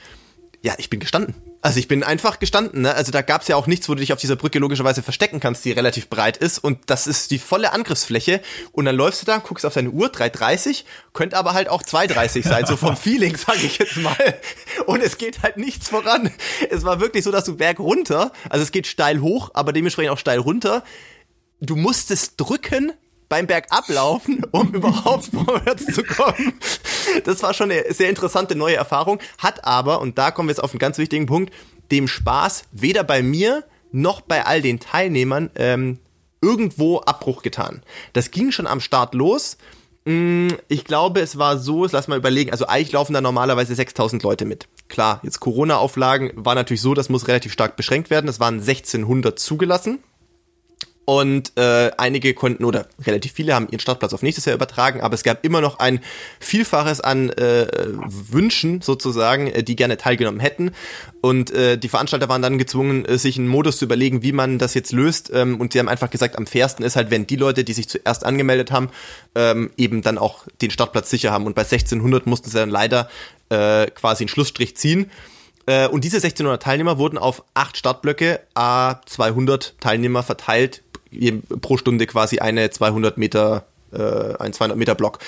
[SPEAKER 2] ja, ich bin gestanden. Also ich bin einfach gestanden, ne? Also da gab's ja auch nichts, wo du dich auf dieser Brücke logischerweise verstecken kannst, die relativ breit ist. Und das ist die volle Angriffsfläche. Und dann läufst du da, guckst auf deine Uhr, 3,30, könnte aber halt auch 2,30 sein, so vom Feeling, sage ich jetzt mal. Und es geht halt nichts voran. Es war wirklich so, dass du Berg runter, also es geht steil hoch, aber dementsprechend auch steil runter. Du musstest drücken, beim Bergablaufen, um überhaupt vorwärts zu kommen. Das war schon eine sehr interessante neue Erfahrung, hat aber, und da kommen wir jetzt auf einen ganz wichtigen Punkt, dem Spaß weder bei mir noch bei all den Teilnehmern ähm, irgendwo Abbruch getan. Das ging schon am Start los. Mm, ich glaube, es war so, lass mal überlegen, also eigentlich laufen da normalerweise 6000 Leute mit. Klar, jetzt Corona-Auflagen war natürlich so, das muss relativ stark beschränkt werden. Es waren 1600 zugelassen. Und äh, einige konnten oder relativ viele haben ihren Startplatz auf nächstes Jahr übertragen, aber es gab immer noch ein Vielfaches an äh, Wünschen sozusagen, äh, die gerne teilgenommen hätten. Und äh, die Veranstalter waren dann gezwungen, äh, sich einen Modus zu überlegen, wie man das jetzt löst. Ähm, und sie haben einfach gesagt, am fairsten ist halt, wenn die Leute, die sich zuerst angemeldet haben, ähm, eben dann auch den Startplatz sicher haben. Und bei 1600 mussten sie dann leider äh, quasi einen Schlussstrich ziehen. Äh, und diese 1600 Teilnehmer wurden auf acht Startblöcke, a 200 Teilnehmer verteilt pro Stunde quasi eine 200 Meter, äh, ein 200 Meter Block.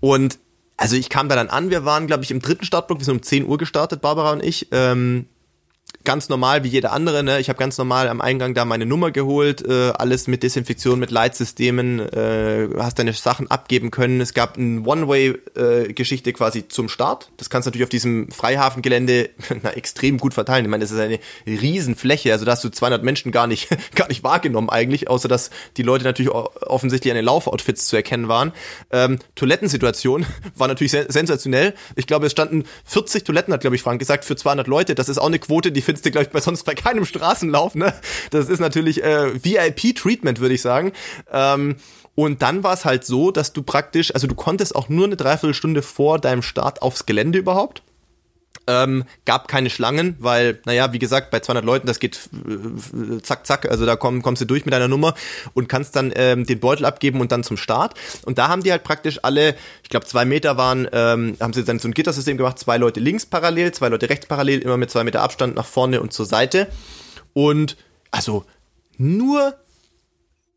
[SPEAKER 2] Und also ich kam da dann an, wir waren, glaube ich, im dritten Startblock, wir sind um 10 Uhr gestartet, Barbara und ich. Ähm, ganz normal wie jeder andere. Ne? Ich habe ganz normal am Eingang da meine Nummer geholt, äh, alles mit Desinfektion, mit Leitsystemen, äh, hast deine Sachen abgeben können. Es gab eine One-Way-Geschichte äh, quasi zum Start. Das kannst du natürlich auf diesem Freihafengelände na, extrem gut verteilen. Ich meine, das ist eine Riesenfläche, also da hast du 200 Menschen gar nicht, gar nicht wahrgenommen eigentlich, außer dass die Leute natürlich offensichtlich an den Laufoutfits zu erkennen waren. Ähm, Toilettensituation war natürlich sensationell. Ich glaube, es standen 40 Toiletten, hat glaube ich Frank gesagt, für 200 Leute. Das ist auch eine Quote, die findest du, glaube ich, bei sonst bei keinem Straßenlauf. Ne? Das ist natürlich äh, VIP-Treatment, würde ich sagen. Ähm, und dann war es halt so, dass du praktisch, also du konntest auch nur eine Dreiviertelstunde vor deinem Start aufs Gelände überhaupt. Ähm, gab keine Schlangen, weil, naja, wie gesagt, bei 200 Leuten, das geht äh, zack, zack, also da komm, kommst du durch mit deiner Nummer und kannst dann ähm, den Beutel abgeben und dann zum Start. Und da haben die halt praktisch alle, ich glaube zwei Meter waren, ähm, haben sie dann so ein Gittersystem gemacht, zwei Leute links parallel, zwei Leute rechts parallel, immer mit zwei Meter Abstand nach vorne und zur Seite. Und also nur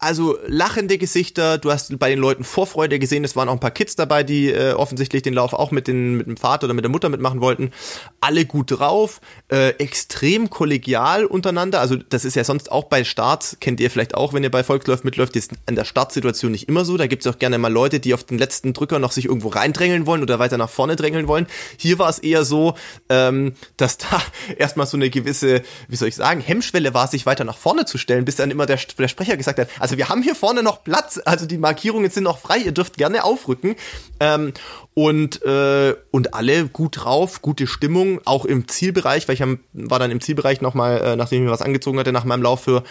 [SPEAKER 2] also lachende Gesichter, du hast bei den Leuten Vorfreude gesehen, es waren auch ein paar Kids dabei, die äh, offensichtlich den Lauf auch mit, den, mit dem Vater oder mit der Mutter mitmachen wollten. Alle gut drauf, äh, extrem kollegial untereinander. Also das ist ja sonst auch bei Starts, kennt ihr vielleicht auch, wenn ihr bei Volksläuft mitläuft, ist in der Startsituation nicht immer so. Da gibt es auch gerne mal Leute, die auf den letzten Drücker noch sich irgendwo reindrängeln wollen oder weiter nach vorne drängeln wollen. Hier war es eher so, ähm, dass da erstmal so eine gewisse, wie soll ich sagen, Hemmschwelle war, sich weiter nach vorne zu stellen, bis dann immer der, der Sprecher gesagt hat, also also wir haben hier vorne noch Platz, also die Markierungen sind noch frei, ihr dürft gerne aufrücken. Ähm, und, äh, und alle gut drauf, gute Stimmung, auch im Zielbereich, weil ich hab, war dann im Zielbereich nochmal, äh, nachdem ich mir was angezogen hatte, nach meinem Lauf für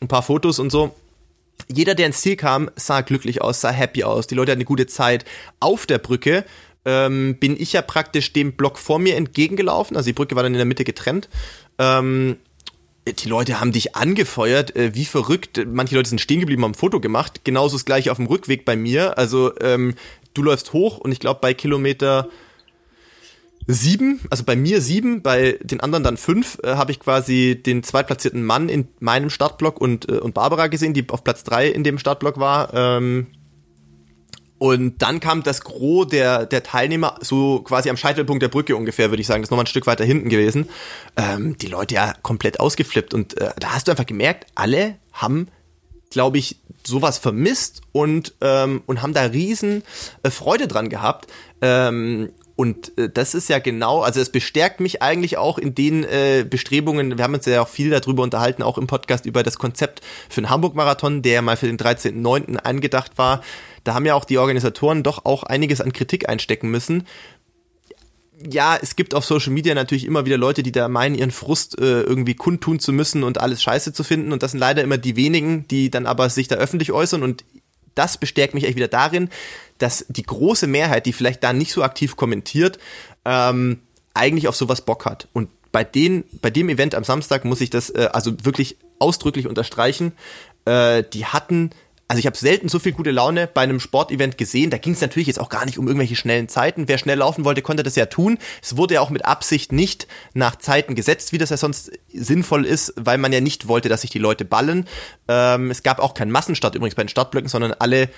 [SPEAKER 2] ein paar Fotos und so jeder, der ins Ziel kam, sah glücklich aus, sah happy aus. Die Leute hatten eine gute Zeit. Auf der Brücke ähm, bin ich ja praktisch dem Block vor mir entgegengelaufen. Also die Brücke war dann in der Mitte getrennt. Ähm, die Leute haben dich angefeuert, äh, wie verrückt. Manche Leute sind stehen geblieben, haben ein Foto gemacht. Genauso das gleiche auf dem Rückweg bei mir. Also ähm, du läufst hoch und ich glaube bei Kilometer sieben, also bei mir sieben, bei den anderen dann fünf, äh, habe ich quasi den zweitplatzierten Mann in meinem Startblock und, äh, und Barbara gesehen, die auf Platz drei in dem Startblock war. Ähm, und dann kam das Gros der, der Teilnehmer so quasi am Scheitelpunkt der Brücke ungefähr, würde ich sagen. Das ist nochmal ein Stück weiter hinten gewesen. Ähm, die Leute ja komplett ausgeflippt. Und äh, da hast du einfach gemerkt, alle haben, glaube ich, sowas vermisst und, ähm, und haben da riesen äh, Freude dran gehabt. Ähm, und äh, das ist ja genau, also es bestärkt mich eigentlich auch in den äh, Bestrebungen, wir haben uns ja auch viel darüber unterhalten, auch im Podcast über das Konzept für den Hamburg-Marathon, der mal für den 13.09. angedacht war. Da haben ja auch die Organisatoren doch auch einiges an Kritik einstecken müssen. Ja, es gibt auf Social Media natürlich immer wieder Leute, die da meinen, ihren Frust äh, irgendwie kundtun zu müssen und alles scheiße zu finden. Und das sind leider immer die wenigen, die dann aber sich da öffentlich äußern. Und das bestärkt mich echt wieder darin, dass die große Mehrheit, die vielleicht da nicht so aktiv kommentiert, ähm, eigentlich auf sowas Bock hat. Und bei, den, bei dem Event am Samstag muss ich das äh, also wirklich ausdrücklich unterstreichen. Äh, die hatten also ich habe selten so viel gute Laune bei einem Sportevent gesehen. Da ging es natürlich jetzt auch gar nicht um irgendwelche schnellen Zeiten. Wer schnell laufen wollte, konnte das ja tun. Es wurde ja auch mit Absicht nicht nach Zeiten gesetzt, wie das ja sonst sinnvoll ist, weil man ja nicht wollte, dass sich die Leute ballen. Ähm, es gab auch keinen Massenstart übrigens bei den Startblöcken, sondern alle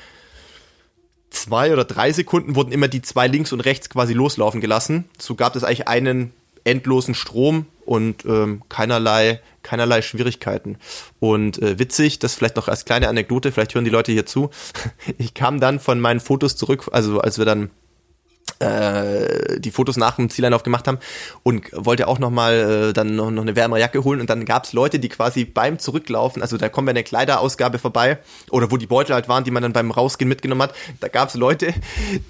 [SPEAKER 2] zwei oder drei Sekunden wurden immer die zwei links und rechts quasi loslaufen gelassen. So gab es eigentlich einen endlosen Strom und ähm, keinerlei, keinerlei Schwierigkeiten. Und äh, witzig, das vielleicht noch als kleine Anekdote, vielleicht hören die Leute hier zu. Ich kam dann von meinen Fotos zurück, also als wir dann die Fotos nach dem Zieleinlauf gemacht haben und wollte auch noch mal äh, dann noch, noch eine wärmere Jacke holen und dann gab es Leute, die quasi beim Zurücklaufen, also da kommen wir eine Kleiderausgabe vorbei oder wo die Beutel halt waren, die man dann beim Rausgehen mitgenommen hat, da gab es Leute,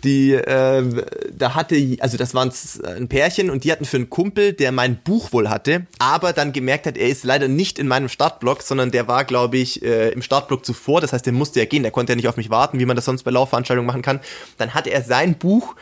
[SPEAKER 2] die äh, da hatte, also das waren ein Pärchen und die hatten für einen Kumpel, der mein Buch wohl hatte, aber dann gemerkt hat, er ist leider nicht in meinem Startblock, sondern der war, glaube ich, äh, im Startblock zuvor, das heißt, der musste ja gehen, der konnte ja nicht auf mich warten, wie man das sonst bei Laufveranstaltungen machen kann. Dann hatte er sein Buch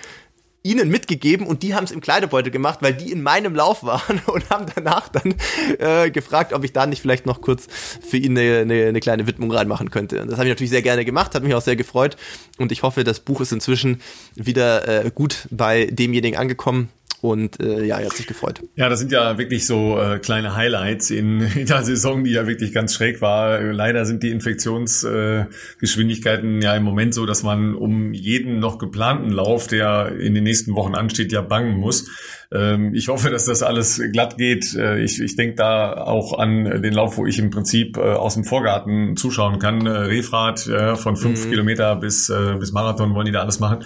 [SPEAKER 2] ihnen mitgegeben und die haben es im Kleidebeutel gemacht, weil die in meinem Lauf waren und haben danach dann äh, gefragt, ob ich da nicht vielleicht noch kurz für ihn eine, eine, eine kleine Widmung reinmachen könnte. Und das habe ich natürlich sehr gerne gemacht, hat mich auch sehr gefreut und ich hoffe, das Buch ist inzwischen wieder äh, gut bei demjenigen angekommen, und äh, ja, er hat sich gefreut.
[SPEAKER 1] Ja, das sind ja wirklich so äh, kleine Highlights in, in der Saison, die ja wirklich ganz schräg war. Leider sind die Infektionsgeschwindigkeiten äh, ja im Moment so, dass man um jeden noch geplanten Lauf, der in den nächsten Wochen ansteht, ja bangen muss. Ähm, ich hoffe, dass das alles glatt geht. Äh, ich ich denke da auch an den Lauf, wo ich im Prinzip äh, aus dem Vorgarten zuschauen kann. Äh, Refrat äh, von fünf mhm. Kilometer bis, äh, bis Marathon wollen die da alles machen.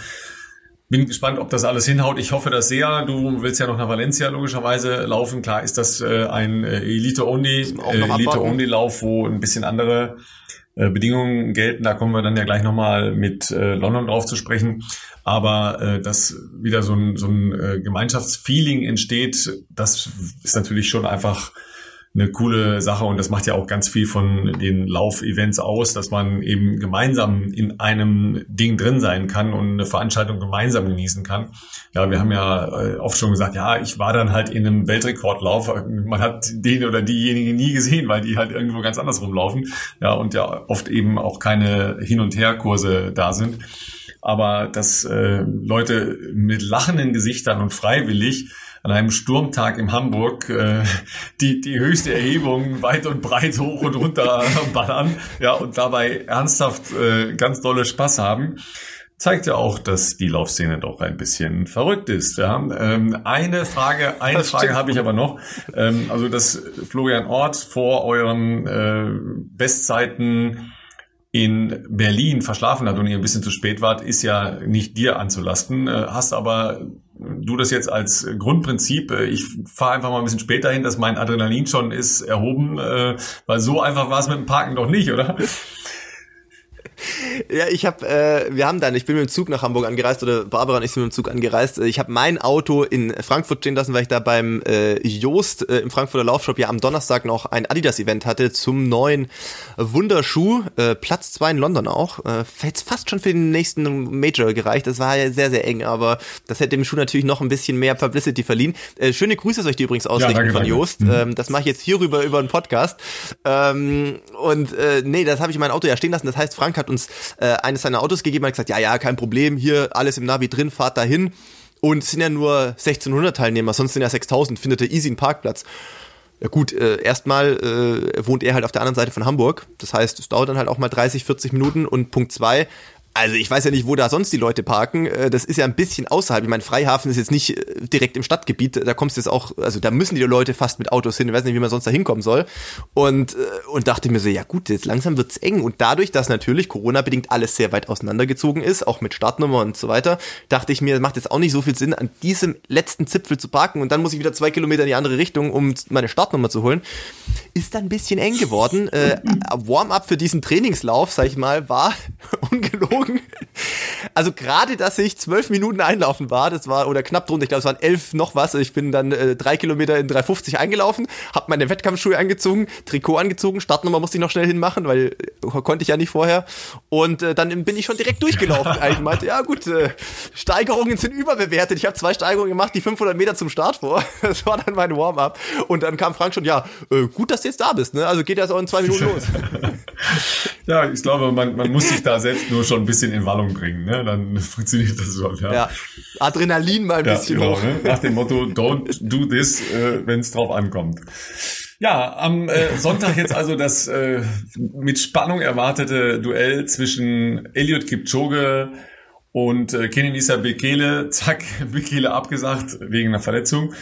[SPEAKER 1] Bin gespannt, ob das alles hinhaut. Ich hoffe das sehr. Du willst ja noch nach Valencia logischerweise laufen. Klar ist das äh, ein äh, Elite-Only äh, Elite-Only-Lauf, wo ein bisschen andere äh, Bedingungen gelten. Da kommen wir dann ja gleich nochmal mit äh, London drauf zu sprechen. Aber äh, dass wieder so ein, so ein äh, Gemeinschaftsfeeling entsteht, das ist natürlich schon einfach eine coole Sache und das macht ja auch ganz viel von den Laufevents aus, dass man eben gemeinsam in einem Ding drin sein kann und eine Veranstaltung gemeinsam genießen kann. Ja, wir haben ja äh, oft schon gesagt, ja, ich war dann halt in einem Weltrekordlauf. Man hat den oder diejenigen nie gesehen, weil die halt irgendwo ganz anders rumlaufen. Ja, und ja oft eben auch keine Hin- und Herkurse da sind. Aber dass äh, Leute mit lachenden Gesichtern und freiwillig an einem Sturmtag in Hamburg äh, die, die höchste Erhebung weit und breit hoch und runter ballern ja, und dabei ernsthaft äh, ganz dolle Spaß haben zeigt ja auch, dass die Laufszene doch ein bisschen verrückt ist. Ja. Ähm, eine Frage, eine das Frage habe ich aber noch. Ähm, also dass Florian Ort vor euren äh, Bestzeiten in Berlin verschlafen hat und ihr ein bisschen zu spät wart, ist ja nicht dir anzulasten. Äh, hast aber du das jetzt als Grundprinzip, äh, ich fahre einfach mal ein bisschen später hin, dass mein Adrenalin schon ist erhoben, äh, weil so einfach war es mit dem Parken doch nicht, oder?
[SPEAKER 2] Ja, ich habe, äh, wir haben dann, ich bin mit dem Zug nach Hamburg angereist oder Barbara und ich sind mit dem Zug angereist. Ich habe mein Auto in Frankfurt stehen lassen, weil ich da beim äh, Joost äh, im Frankfurter Laufshop ja am Donnerstag noch ein Adidas-Event hatte zum neuen Wunderschuh. Äh, Platz zwei in London auch. Äh, jetzt fast schon für den nächsten Major gereicht. Das war ja sehr, sehr eng, aber das hätte dem Schuh natürlich noch ein bisschen mehr Publicity verliehen. Äh, schöne Grüße soll ich dir übrigens ausrichten ja, danke, von Joost. Mhm. Ähm, das mache ich jetzt hierüber über einen Podcast. Ähm, und äh, nee, das habe ich in meinem Auto ja stehen lassen. Das heißt, Frank hat uns äh, eines seiner Autos gegeben, hat gesagt, ja, ja, kein Problem, hier alles im Navi drin, fahrt dahin. Und es sind ja nur 1600 Teilnehmer, sonst sind ja 6000, findet er easy einen Parkplatz. Ja gut, äh, erstmal äh, wohnt er halt auf der anderen Seite von Hamburg. Das heißt, es dauert dann halt auch mal 30, 40 Minuten. Und Punkt zwei, also ich weiß ja nicht, wo da sonst die Leute parken. Äh, das ist ja ein bisschen außerhalb. Ich meine, Freihafen ist jetzt nicht äh, direkt im Stadtgebiet. Da kommst du jetzt auch, also da müssen die Leute fast mit Autos hin. Ich weiß nicht, wie man sonst da hinkommen soll. Und, äh, und dachte mir so, ja gut, jetzt langsam wird's eng. Und dadurch, dass natürlich Corona-bedingt alles sehr weit auseinandergezogen ist, auch mit Startnummer und so weiter, dachte ich mir, macht jetzt auch nicht so viel Sinn, an diesem letzten Zipfel zu parken. Und dann muss ich wieder zwei Kilometer in die andere Richtung, um meine Startnummer zu holen. Ist dann ein bisschen eng geworden. Äh, Warm-up für diesen Trainingslauf, sag ich mal, war ungelogen geflogen. Also gerade, dass ich zwölf Minuten einlaufen war, das war, oder knapp drunter, ich glaube, es waren elf noch was. Ich bin dann äh, drei Kilometer in 3,50 eingelaufen, habe meine Wettkampfschuhe angezogen, Trikot angezogen, Startnummer musste ich noch schnell hinmachen, weil äh, konnte ich ja nicht vorher. Und äh, dann bin ich schon direkt durchgelaufen. ich meinte, ja gut, äh, Steigerungen sind überbewertet. Ich habe zwei Steigerungen gemacht, die 500 Meter zum Start vor. Das war dann mein Warm-up. Und dann kam Frank schon, ja, äh, gut, dass du jetzt da bist. Ne? Also geht das auch in zwei Minuten los.
[SPEAKER 1] ja, ich glaube, man, man muss sich da selbst nur schon ein bisschen in Wallung bringen. Ne? Dann funktioniert das schon. Ja, ja.
[SPEAKER 2] Adrenalin mal ein ja, bisschen genau, hoch.
[SPEAKER 1] Ne? Nach dem Motto, don't do this, äh, wenn es drauf ankommt. Ja, am äh, Sonntag jetzt also das äh, mit Spannung erwartete Duell zwischen Elliot Kipchoge und äh, Kenenisa Bekele, zack, Bekele abgesagt wegen einer Verletzung.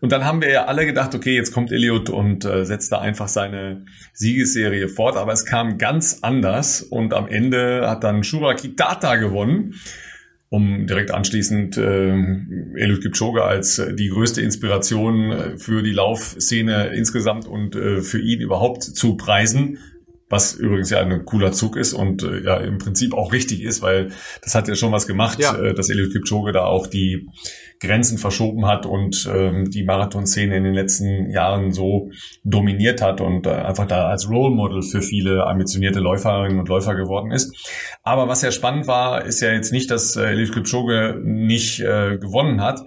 [SPEAKER 1] Und dann haben wir ja alle gedacht, okay, jetzt kommt Elliot und äh, setzt da einfach seine Siegesserie fort. Aber es kam ganz anders und am Ende hat dann Shura Kitata gewonnen um direkt anschließend äh, Eliud Kipchoge als äh, die größte Inspiration äh, für die Laufszene insgesamt und äh, für ihn überhaupt zu preisen was übrigens ja ein cooler Zug ist und äh, ja im Prinzip auch richtig ist, weil das hat ja schon was gemacht, ja. äh, dass Eliud Kipchoge da auch die Grenzen verschoben hat und ähm, die Marathonszene in den letzten Jahren so dominiert hat und äh, einfach da als Role Model für viele ambitionierte Läuferinnen und Läufer geworden ist. Aber was ja spannend war, ist ja jetzt nicht, dass äh, Eliud Kipchoge nicht äh, gewonnen hat,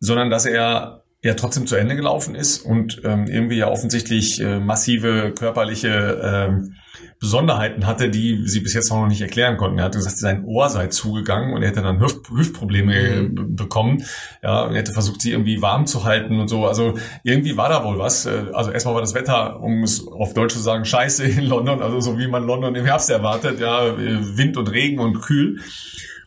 [SPEAKER 1] sondern dass er ja trotzdem zu Ende gelaufen ist und ähm, irgendwie ja offensichtlich äh, massive körperliche ähm, Besonderheiten hatte, die sie bis jetzt noch nicht erklären konnten. Er hatte gesagt, sein Ohr sei zugegangen und er hätte dann Hüft Hüftprobleme mhm. bekommen. Ja, und er hätte versucht, sie irgendwie warm zu halten und so. Also irgendwie war da wohl was. Äh, also erstmal war das Wetter, um es auf Deutsch zu sagen, scheiße in London, also so wie man London im Herbst erwartet, ja, äh, Wind und Regen und kühl.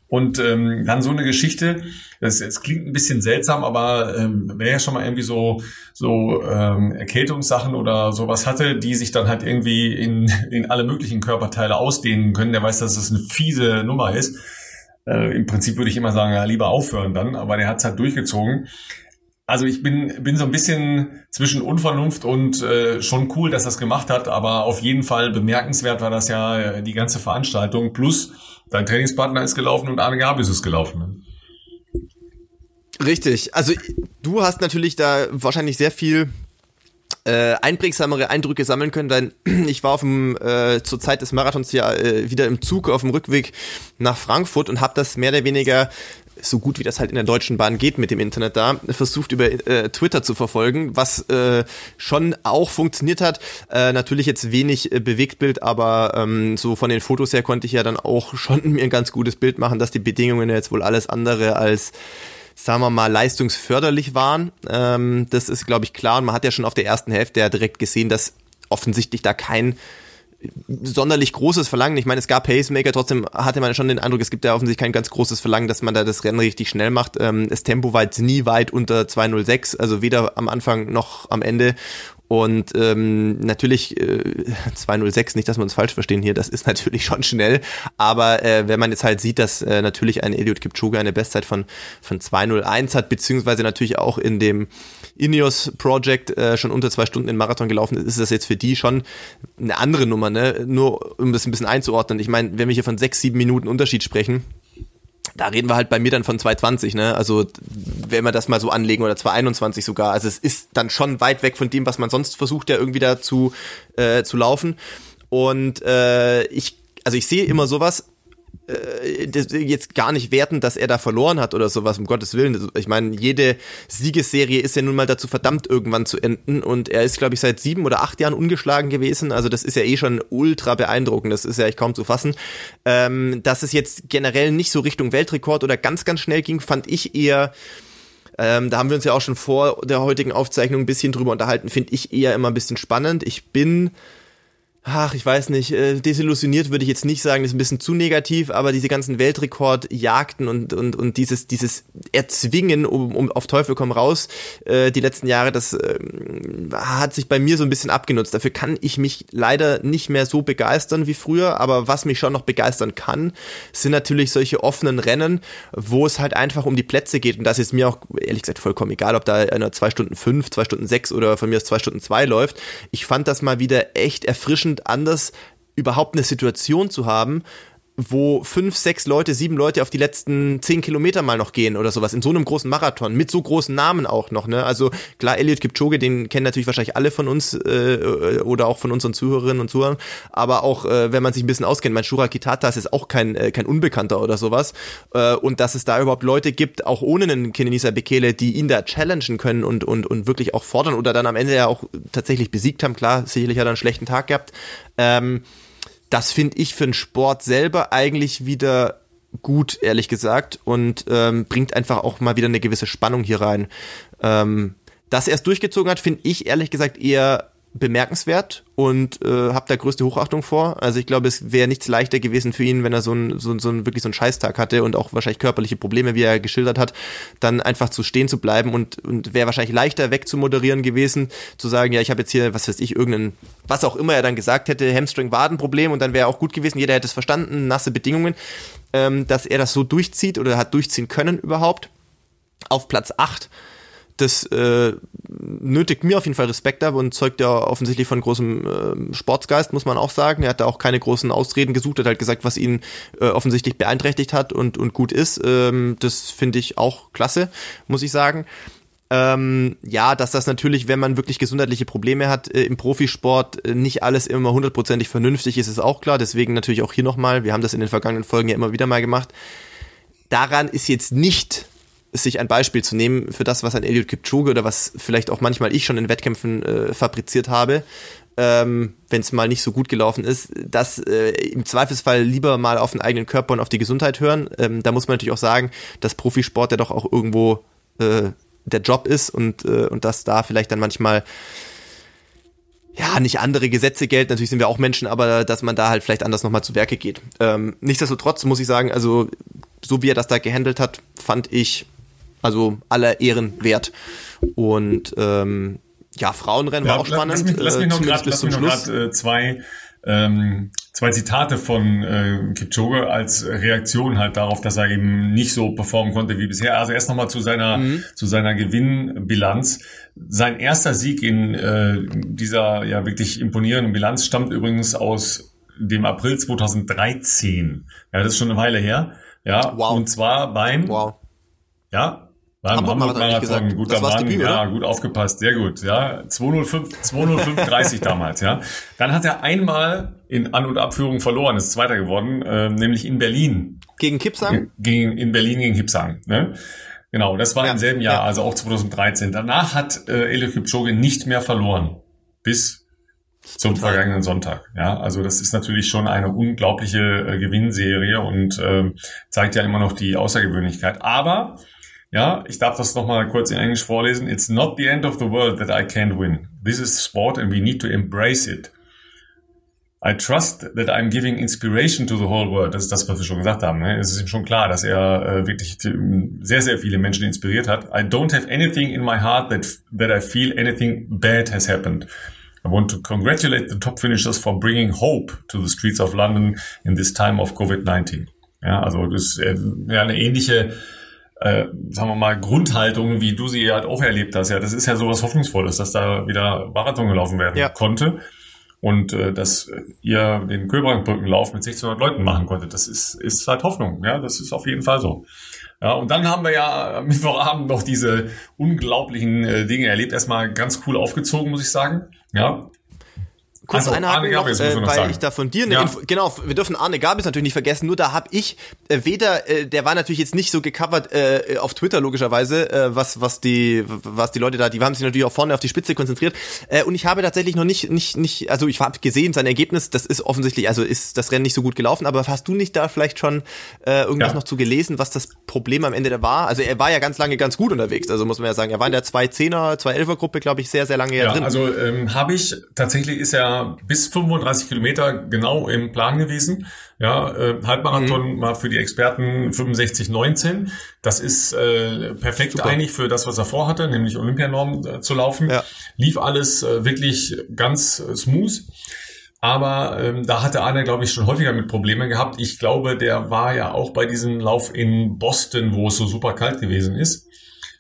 [SPEAKER 1] Und ähm, dann so eine Geschichte, es, es klingt ein bisschen seltsam, aber ähm, wer ja schon mal irgendwie so, so ähm, Erkältungssachen oder sowas hatte, die sich dann halt irgendwie in, in alle möglichen Körperteile ausdehnen können, der weiß, dass das eine fiese Nummer ist. Äh, Im Prinzip würde ich immer sagen, ja, lieber aufhören dann, aber der hat es halt durchgezogen. Also ich bin, bin so ein bisschen zwischen Unvernunft und äh, schon cool, dass das gemacht hat, aber auf jeden Fall bemerkenswert war das ja äh, die ganze Veranstaltung. Plus dein Trainingspartner ist gelaufen und Arne Gabius ist gelaufen.
[SPEAKER 2] Ne? Richtig. Also du hast natürlich da wahrscheinlich sehr viel äh, einprägsamere Eindrücke sammeln können, denn ich war auf dem, äh, zur Zeit des Marathons ja äh, wieder im Zug auf dem Rückweg nach Frankfurt und habe das mehr oder weniger so gut wie das halt in der Deutschen Bahn geht mit dem Internet da, versucht über äh, Twitter zu verfolgen, was äh, schon auch funktioniert hat. Äh, natürlich jetzt wenig äh, Bewegtbild, aber ähm, so von den Fotos her konnte ich ja dann auch schon mir ein ganz gutes Bild machen, dass die Bedingungen jetzt wohl alles andere als sagen wir mal, leistungsförderlich waren. Ähm, das ist, glaube ich, klar. Und man hat ja schon auf der ersten Hälfte ja direkt gesehen, dass offensichtlich da kein sonderlich großes Verlangen. Ich meine, es gab Pacemaker, trotzdem hatte man schon den Eindruck, es gibt ja offensichtlich kein ganz großes Verlangen, dass man da das Rennen richtig schnell macht. Ähm, das Tempo war jetzt nie weit unter 2.06, also weder am Anfang noch am Ende. Und ähm, natürlich äh, 206, nicht, dass wir uns falsch verstehen hier, das ist natürlich schon schnell. Aber äh, wenn man jetzt halt sieht, dass äh, natürlich ein Eliud Kipchoge eine Bestzeit von, von 201 hat, beziehungsweise natürlich auch in dem Ineos Project äh, schon unter zwei Stunden in Marathon gelaufen ist, ist das jetzt für die schon eine andere Nummer, ne? Nur um das ein bisschen einzuordnen. Ich meine, wenn wir hier von sechs, sieben Minuten Unterschied sprechen, da reden wir halt bei mir dann von 220, ne? Also wenn wir das mal so anlegen oder 221 sogar. Also es ist dann schon weit weg von dem, was man sonst versucht, ja irgendwie da zu, äh, zu laufen. Und äh, ich, also ich sehe immer sowas, jetzt gar nicht werten, dass er da verloren hat oder sowas, um Gottes Willen. Ich meine, jede Siegesserie ist ja nun mal dazu verdammt, irgendwann zu enden. Und er ist, glaube ich, seit sieben oder acht Jahren ungeschlagen gewesen. Also das ist ja eh schon ultra beeindruckend. Das ist ja echt kaum zu fassen. Ähm, dass es jetzt generell nicht so Richtung Weltrekord oder ganz, ganz schnell ging, fand ich eher. Ähm, da haben wir uns ja auch schon vor der heutigen Aufzeichnung ein bisschen drüber unterhalten, finde ich eher immer ein bisschen spannend. Ich bin ach, ich weiß nicht, äh, desillusioniert würde ich jetzt nicht sagen, das ist ein bisschen zu negativ, aber diese ganzen Weltrekordjagden und, und, und dieses, dieses Erzwingen um, um auf Teufel komm raus, äh, die letzten Jahre, das äh, hat sich bei mir so ein bisschen abgenutzt. Dafür kann ich mich leider nicht mehr so begeistern wie früher, aber was mich schon noch begeistern kann, sind natürlich solche offenen Rennen, wo es halt einfach um die Plätze geht und das ist mir auch ehrlich gesagt vollkommen egal, ob da einer zwei Stunden fünf, zwei Stunden sechs oder von mir aus zwei Stunden zwei läuft. Ich fand das mal wieder echt erfrischend anders überhaupt eine Situation zu haben, wo fünf, sechs Leute, sieben Leute auf die letzten zehn Kilometer mal noch gehen oder sowas in so einem großen Marathon mit so großen Namen auch noch. Ne? Also klar, Elliot Kipchoge, den kennen natürlich wahrscheinlich alle von uns äh, oder auch von unseren Zuhörerinnen und Zuhörern, aber auch äh, wenn man sich ein bisschen auskennt, mein Shura Kitata ist auch kein äh, kein Unbekannter oder sowas äh, und dass es da überhaupt Leute gibt, auch ohne einen Kenenisa Bekele, die ihn da challengen können und und und wirklich auch fordern oder dann am Ende ja auch tatsächlich besiegt haben. Klar, sicherlich hat er einen schlechten Tag gehabt. Ähm, das finde ich für den Sport selber eigentlich wieder gut, ehrlich gesagt, und ähm, bringt einfach auch mal wieder eine gewisse Spannung hier rein. Ähm, dass er es durchgezogen hat, finde ich ehrlich gesagt eher bemerkenswert und äh, habe da größte Hochachtung vor. Also ich glaube, es wäre nichts leichter gewesen für ihn, wenn er so ein, so, so ein wirklich so einen Scheißtag hatte und auch wahrscheinlich körperliche Probleme, wie er geschildert hat, dann einfach zu stehen zu bleiben und, und wäre wahrscheinlich leichter wegzumoderieren gewesen, zu sagen, ja, ich habe jetzt hier, was weiß ich, irgendeinen, was auch immer er dann gesagt hätte, Hamstring-Wadenproblem und dann wäre auch gut gewesen, jeder hätte es verstanden, nasse Bedingungen, ähm, dass er das so durchzieht oder hat durchziehen können überhaupt. Auf Platz 8 das äh, nötigt mir auf jeden Fall Respekt ab und zeugt ja offensichtlich von großem äh, Sportsgeist, muss man auch sagen. Er hat da auch keine großen Ausreden gesucht, hat halt gesagt, was ihn äh, offensichtlich beeinträchtigt hat und, und gut ist. Ähm, das finde ich auch klasse, muss ich sagen. Ähm, ja, dass das natürlich, wenn man wirklich gesundheitliche Probleme hat äh, im Profisport, äh, nicht alles immer hundertprozentig vernünftig ist, ist auch klar. Deswegen natürlich auch hier nochmal, wir haben das in den vergangenen Folgen ja immer wieder mal gemacht. Daran ist jetzt nicht sich ein Beispiel zu nehmen für das, was ein Eliud Kipchoge oder was vielleicht auch manchmal ich schon in Wettkämpfen äh, fabriziert habe, ähm, wenn es mal nicht so gut gelaufen ist, dass äh, im Zweifelsfall lieber mal auf den eigenen Körper und auf die Gesundheit hören. Ähm, da muss man natürlich auch sagen, dass Profisport ja doch auch irgendwo äh, der Job ist und, äh, und dass da vielleicht dann manchmal ja, nicht andere Gesetze gelten, natürlich sind wir auch Menschen, aber dass man da halt vielleicht anders nochmal zu Werke geht. Ähm, nichtsdestotrotz muss ich sagen, also so wie er das da gehandelt hat, fand ich also aller Ehren wert. Und ähm, ja, Frauenrennen ja, war auch spannend. Lass
[SPEAKER 1] mich, lass mich noch äh, gerade äh, zwei ähm, zwei Zitate von äh, Kipchoge als Reaktion halt darauf, dass er eben nicht so performen konnte wie bisher. Also erst nochmal zu seiner mhm. zu seiner Gewinnbilanz. Sein erster Sieg in äh, dieser ja wirklich imponierenden Bilanz stammt übrigens aus dem April 2013. Ja, das ist schon eine Weile her. Ja, wow. und zwar beim
[SPEAKER 2] wow.
[SPEAKER 1] ja, beim Hamburg-Marathon, guter Mann, Debüt, ja, gut aufgepasst, sehr gut, ja. 205, 205 ja. Dann hat er einmal in An- und Abführung verloren, ist Zweiter geworden, äh, nämlich in Berlin.
[SPEAKER 2] Gegen Kipsang?
[SPEAKER 1] Gegen, in Berlin gegen Kipsang, ne? Genau, das war ja, im selben Jahr, ja. also auch 2013. Danach hat äh, Elio Kipchoge nicht mehr verloren. Bis zum vergangenen Sonntag. Ja, also das ist natürlich schon eine unglaubliche äh, Gewinnserie und äh, zeigt ja immer noch die Außergewöhnlichkeit. Aber ja, ich darf das nochmal kurz in Englisch vorlesen. It's not the end of the world that I can't win. This is sport and we need to embrace it. I trust that I'm giving inspiration to the whole world. Das ist das, was wir schon gesagt haben. Ne? Es ist ihm schon klar, dass er äh, wirklich sehr, sehr viele Menschen inspiriert hat. I don't have anything in my heart that, that I feel anything bad has happened. I want to congratulate the top finishers for bringing hope to the streets of London in this time of COVID-19. Ja, also das ist äh, eine ähnliche äh, sagen wir mal, Grundhaltung, wie du sie halt auch erlebt hast. Ja, das ist ja sowas Hoffnungsvolles, dass da wieder Marathon gelaufen werden ja. konnte und äh, dass ihr den Köbrandbrückenlauf mit 1600 Leuten machen konntet. Das ist, ist halt Hoffnung. Ja, das ist auf jeden Fall so. Ja, und dann haben wir ja Mittwochabend noch diese unglaublichen äh, Dinge erlebt. Erstmal ganz cool aufgezogen, muss ich sagen. Ja,
[SPEAKER 2] kurz also, einhaken noch, äh, weil sagen. ich da von dir eine ja. Info, genau, wir dürfen Arne Gabis natürlich nicht vergessen, nur da habe ich äh, weder, äh, der war natürlich jetzt nicht so gecovert äh, auf Twitter logischerweise, äh, was was die was die Leute da, die haben sich natürlich auch vorne auf die Spitze konzentriert äh, und ich habe tatsächlich noch nicht nicht nicht, also ich habe gesehen sein Ergebnis, das ist offensichtlich, also ist das Rennen nicht so gut gelaufen, aber hast du nicht da vielleicht schon äh, irgendwas ja. noch zu gelesen, was das Problem am Ende da war? Also er war ja ganz lange ganz gut unterwegs, also muss man ja sagen, er war in der 2-10er, 2-11er Gruppe, glaube ich, sehr sehr lange
[SPEAKER 1] ja,
[SPEAKER 2] drin.
[SPEAKER 1] Also ähm, habe ich tatsächlich ist er bis 35 Kilometer genau im Plan gewesen. Ja, äh, Halbmarathon mhm. mal für die Experten 65,19. Das ist äh, perfekt Super. eigentlich für das, was er vorhatte, nämlich Olympianorm äh, zu laufen. Ja. Lief alles äh, wirklich ganz äh, smooth. Aber ähm, da hatte Arne, glaube ich, schon häufiger mit Problemen gehabt. Ich glaube, der war ja auch bei diesem Lauf in Boston, wo es so super kalt gewesen ist.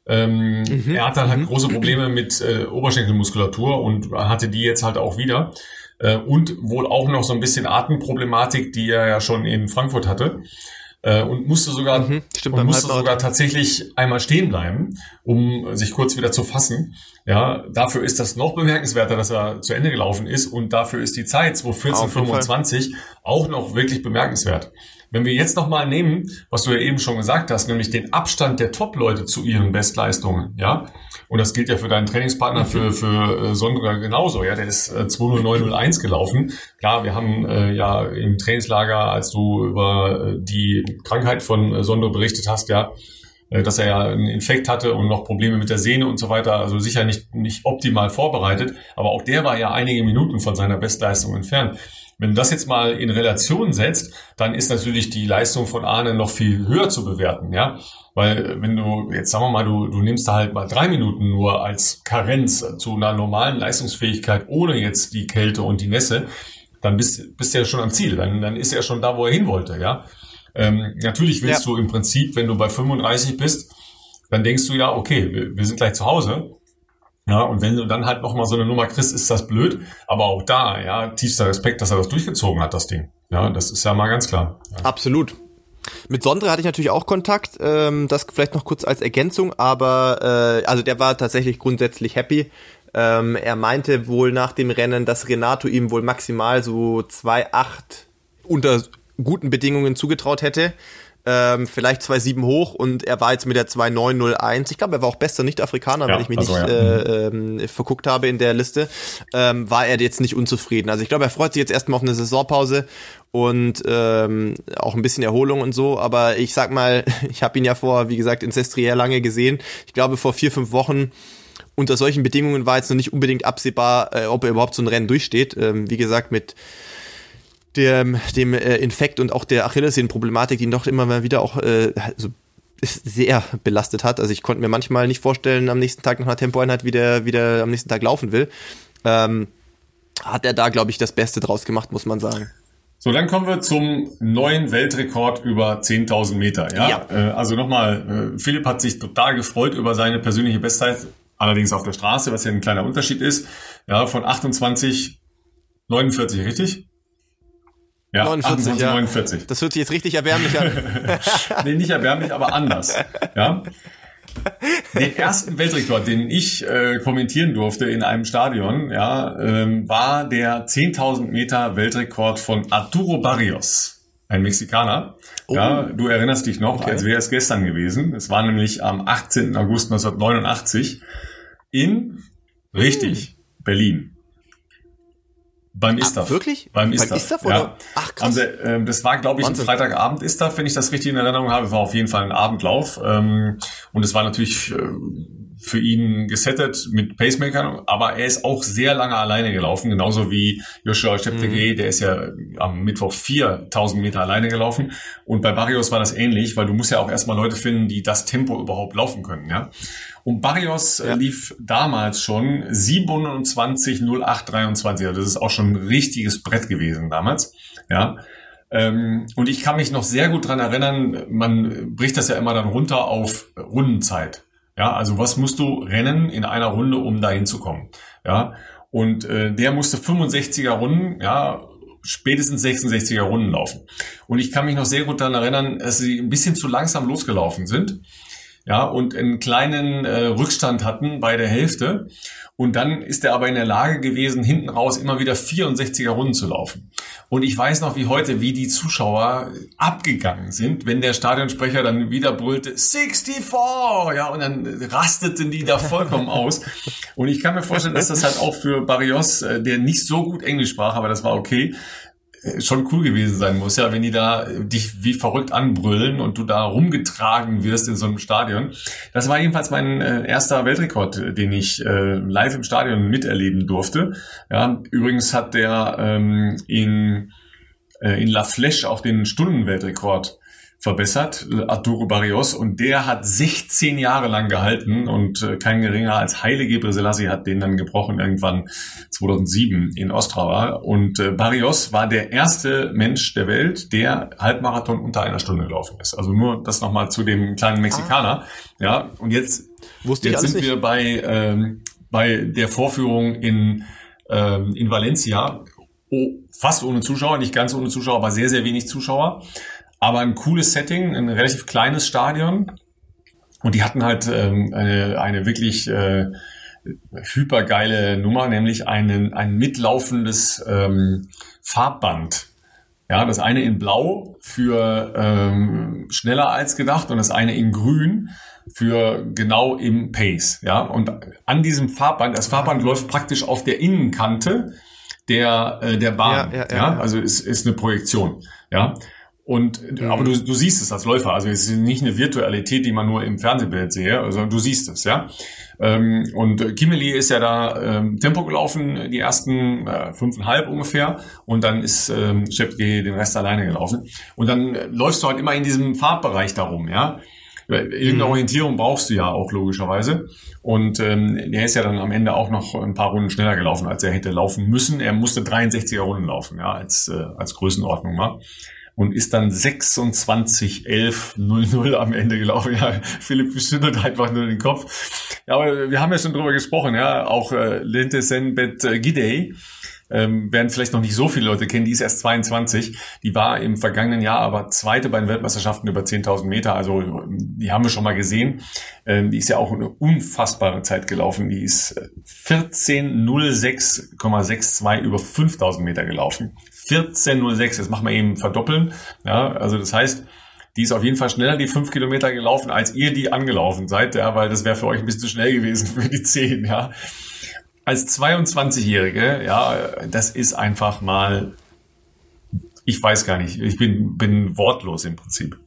[SPEAKER 1] Ähm, mhm. Er hat dann halt mhm. große Probleme mit äh, Oberschenkelmuskulatur und hatte die jetzt halt auch wieder. Äh, und wohl auch noch so ein bisschen Atemproblematik, die er ja schon in Frankfurt hatte. Äh, und musste sogar, mhm, stimmt, und musste sogar tatsächlich einmal stehen bleiben, um sich kurz wieder zu fassen. Ja, dafür ist das noch bemerkenswerter, dass er zu Ende gelaufen ist und dafür ist die Zeit 2.14.25 auch noch wirklich bemerkenswert. Wenn wir jetzt nochmal nehmen, was du ja eben schon gesagt hast, nämlich den Abstand der Top-Leute zu ihren Bestleistungen, ja, und das gilt ja für deinen Trainingspartner, für, für äh, Sondra genauso, ja, der ist äh, 20901 gelaufen. Klar, wir haben äh, ja im Trainingslager, als du über äh, die Krankheit von äh, Sondro berichtet hast, ja, äh, dass er ja einen Infekt hatte und noch Probleme mit der Sehne und so weiter, also sicher nicht, nicht optimal vorbereitet, aber auch der war ja einige Minuten von seiner Bestleistung entfernt. Wenn du das jetzt mal in Relation setzt, dann ist natürlich die Leistung von Arne noch viel höher zu bewerten, ja. Weil wenn du, jetzt sagen wir mal, du, du nimmst da halt mal drei Minuten nur als Karenz zu einer normalen Leistungsfähigkeit ohne jetzt die Kälte und die Nässe, dann bist, bist du ja schon am Ziel. Dann, dann ist er schon da, wo er hin wollte, ja. Ähm, natürlich willst ja. du im Prinzip, wenn du bei 35 bist, dann denkst du ja, okay, wir, wir sind gleich zu Hause. Ja, und wenn du dann halt nochmal so eine Nummer kriegst, ist das blöd. Aber auch da, ja, tiefster Respekt, dass er das durchgezogen hat, das Ding. Ja, das ist ja mal ganz klar. Ja.
[SPEAKER 2] Absolut. Mit Sondre hatte ich natürlich auch Kontakt, ähm, das vielleicht noch kurz als Ergänzung, aber äh, also der war tatsächlich grundsätzlich happy. Ähm, er meinte wohl nach dem Rennen, dass Renato ihm wohl maximal so 2,8 unter guten Bedingungen zugetraut hätte ähm, vielleicht 2,7 hoch und er war jetzt mit der 2,901. Ich glaube, er war auch bester Nicht-Afrikaner, ja, wenn ich mich also, nicht ja. äh, äh, verguckt habe in der Liste. Ähm, war er jetzt nicht unzufrieden. Also ich glaube, er freut sich jetzt erstmal auf eine Saisonpause und ähm, auch ein bisschen Erholung und so. Aber ich sag mal, ich habe ihn ja vor, wie gesagt, in Sestriere lange gesehen. Ich glaube, vor vier, fünf Wochen unter solchen Bedingungen war jetzt noch nicht unbedingt absehbar, äh, ob er überhaupt so ein Rennen durchsteht. Ähm, wie gesagt, mit dem, dem äh, Infekt und auch der Achillessehnenproblematik, die ihn doch immer mal wieder auch äh, so sehr belastet hat. Also ich konnte mir manchmal nicht vorstellen, am nächsten Tag nach einer Tempoeinheit, wie der, wie der am nächsten Tag laufen will. Ähm, hat er da, glaube ich, das Beste draus gemacht, muss man sagen.
[SPEAKER 1] So, dann kommen wir zum neuen Weltrekord über 10.000 Meter. Ja, ja. Äh, also nochmal, äh, Philipp hat sich total gefreut über seine persönliche Bestzeit, allerdings auf der Straße, was ja ein kleiner Unterschied ist. Ja, von 28, 49, richtig?
[SPEAKER 2] Ja, 49, 28, ja. 49. Das hört sich jetzt richtig erbärmlich an.
[SPEAKER 1] nee, nicht erbärmlich, aber anders. Ja. Den ersten Weltrekord, den ich äh, kommentieren durfte in einem Stadion, ja, ähm, war der 10.000 Meter Weltrekord von Arturo Barrios, ein Mexikaner. Oh. Ja, du erinnerst dich noch, okay. als wäre es gestern gewesen. Es war nämlich am 18. August 1989 in, richtig, hm. Berlin. Beim Istaf.
[SPEAKER 2] Ach, wirklich?
[SPEAKER 1] Beim Istaf. Beim Istaf oder? Ja. Ach krass. Also, äh, das war, glaube ich, ein Freitagabend Istaf, wenn ich das richtig in Erinnerung habe. War auf jeden Fall ein Abendlauf. Ähm, und es war natürlich äh, für ihn gesettet mit Pacemakern, aber er ist auch sehr lange alleine gelaufen, genauso wie Joshua Cheptegei, mhm. der ist ja am Mittwoch 4000 Meter alleine gelaufen. Und bei Barrios war das ähnlich, weil du musst ja auch erstmal Leute finden, die das Tempo überhaupt laufen können, ja. Und Barrios äh, ja. lief damals schon 27.08.23. Also das ist auch schon ein richtiges Brett gewesen damals. Ja. Ähm, und ich kann mich noch sehr gut dran erinnern, man bricht das ja immer dann runter auf Rundenzeit. Ja, also was musst du rennen in einer Runde, um da hinzukommen? Ja. Und äh, der musste 65er Runden, ja, spätestens 66er Runden laufen. Und ich kann mich noch sehr gut daran erinnern, dass sie ein bisschen zu langsam losgelaufen sind. Ja, und einen kleinen äh, Rückstand hatten bei der Hälfte. Und dann ist er aber in der Lage gewesen, hinten raus immer wieder 64er Runden zu laufen. Und ich weiß noch wie heute, wie die Zuschauer abgegangen sind, wenn der Stadionsprecher dann wieder brüllte, 64! Ja, und dann rasteten die da vollkommen aus. Und ich kann mir vorstellen, dass das halt auch für Barrios, äh, der nicht so gut Englisch sprach, aber das war okay, schon cool gewesen sein muss, ja, wenn die da dich wie verrückt anbrüllen und du da rumgetragen wirst in so einem Stadion. Das war jedenfalls mein äh, erster Weltrekord, den ich äh, live im Stadion miterleben durfte. Ja, übrigens hat der ähm, in, äh, in La Flèche auch den Stundenweltrekord verbessert, Arturo Barrios, und der hat 16 Jahre lang gehalten und äh, kein geringer als Haile Gebrselassie hat den dann gebrochen irgendwann 2007 in Ostrava und äh, Barrios war der erste Mensch der Welt, der Halbmarathon unter einer Stunde gelaufen ist. Also nur das nochmal zu dem kleinen Mexikaner. Ah. Ja, und jetzt, Wusste jetzt sind nicht. wir bei, ähm, bei der Vorführung in, ähm, in Valencia, oh, fast ohne Zuschauer, nicht ganz ohne Zuschauer, aber sehr, sehr wenig Zuschauer. Aber ein cooles Setting, ein relativ kleines Stadion. Und die hatten halt ähm, eine, eine wirklich äh, hypergeile Nummer, nämlich einen, ein mitlaufendes ähm, Farbband. Ja, das eine in Blau für ähm, schneller als gedacht und das eine in Grün für genau im Pace. Ja, und an diesem Farbband, das Farbband läuft praktisch auf der Innenkante der äh, der Bahn. Ja, ja, ja, ja. also ist ist eine Projektion. Ja, und, mhm. aber du, du siehst es als Läufer. Also es ist nicht eine Virtualität, die man nur im Fernsehbild sehe, sondern du siehst es, ja. Ähm, und Kimeli ist ja da ähm, Tempo gelaufen, die ersten äh, fünfeinhalb ungefähr. Und dann ist ähm, Schepke den Rest alleine gelaufen. Und dann läufst du halt immer in diesem Farbbereich darum, ja. Irgendeine mhm. Orientierung brauchst du ja auch logischerweise. Und ähm, er ist ja dann am Ende auch noch ein paar Runden schneller gelaufen, als er hätte laufen müssen. Er musste 63er Runden laufen, ja, als, äh, als Größenordnung mal und ist dann 26 11 00 am Ende gelaufen. Ja, Philipp schüttelt einfach nur den Kopf. Ja, aber wir haben ja schon drüber gesprochen, ja, auch äh, Lente Senbet äh, Gidey, ähm, werden vielleicht noch nicht so viele Leute kennen, die ist erst 22. Die war im vergangenen Jahr aber zweite bei den Weltmeisterschaften über 10.000 Meter. Also die haben wir schon mal gesehen. Ähm, die ist ja auch eine unfassbare Zeit gelaufen. Die ist 14.06,62 äh, über 5.000 Meter gelaufen. 14.06. Jetzt machen wir eben verdoppeln. Ja, also das heißt, die ist auf jeden Fall schneller die fünf Kilometer gelaufen, als ihr die angelaufen seid, ja, weil das wäre für euch ein bisschen zu schnell gewesen für die zehn, ja. Als 22-Jährige, ja, das ist einfach mal, ich weiß gar nicht, ich bin, bin wortlos im Prinzip.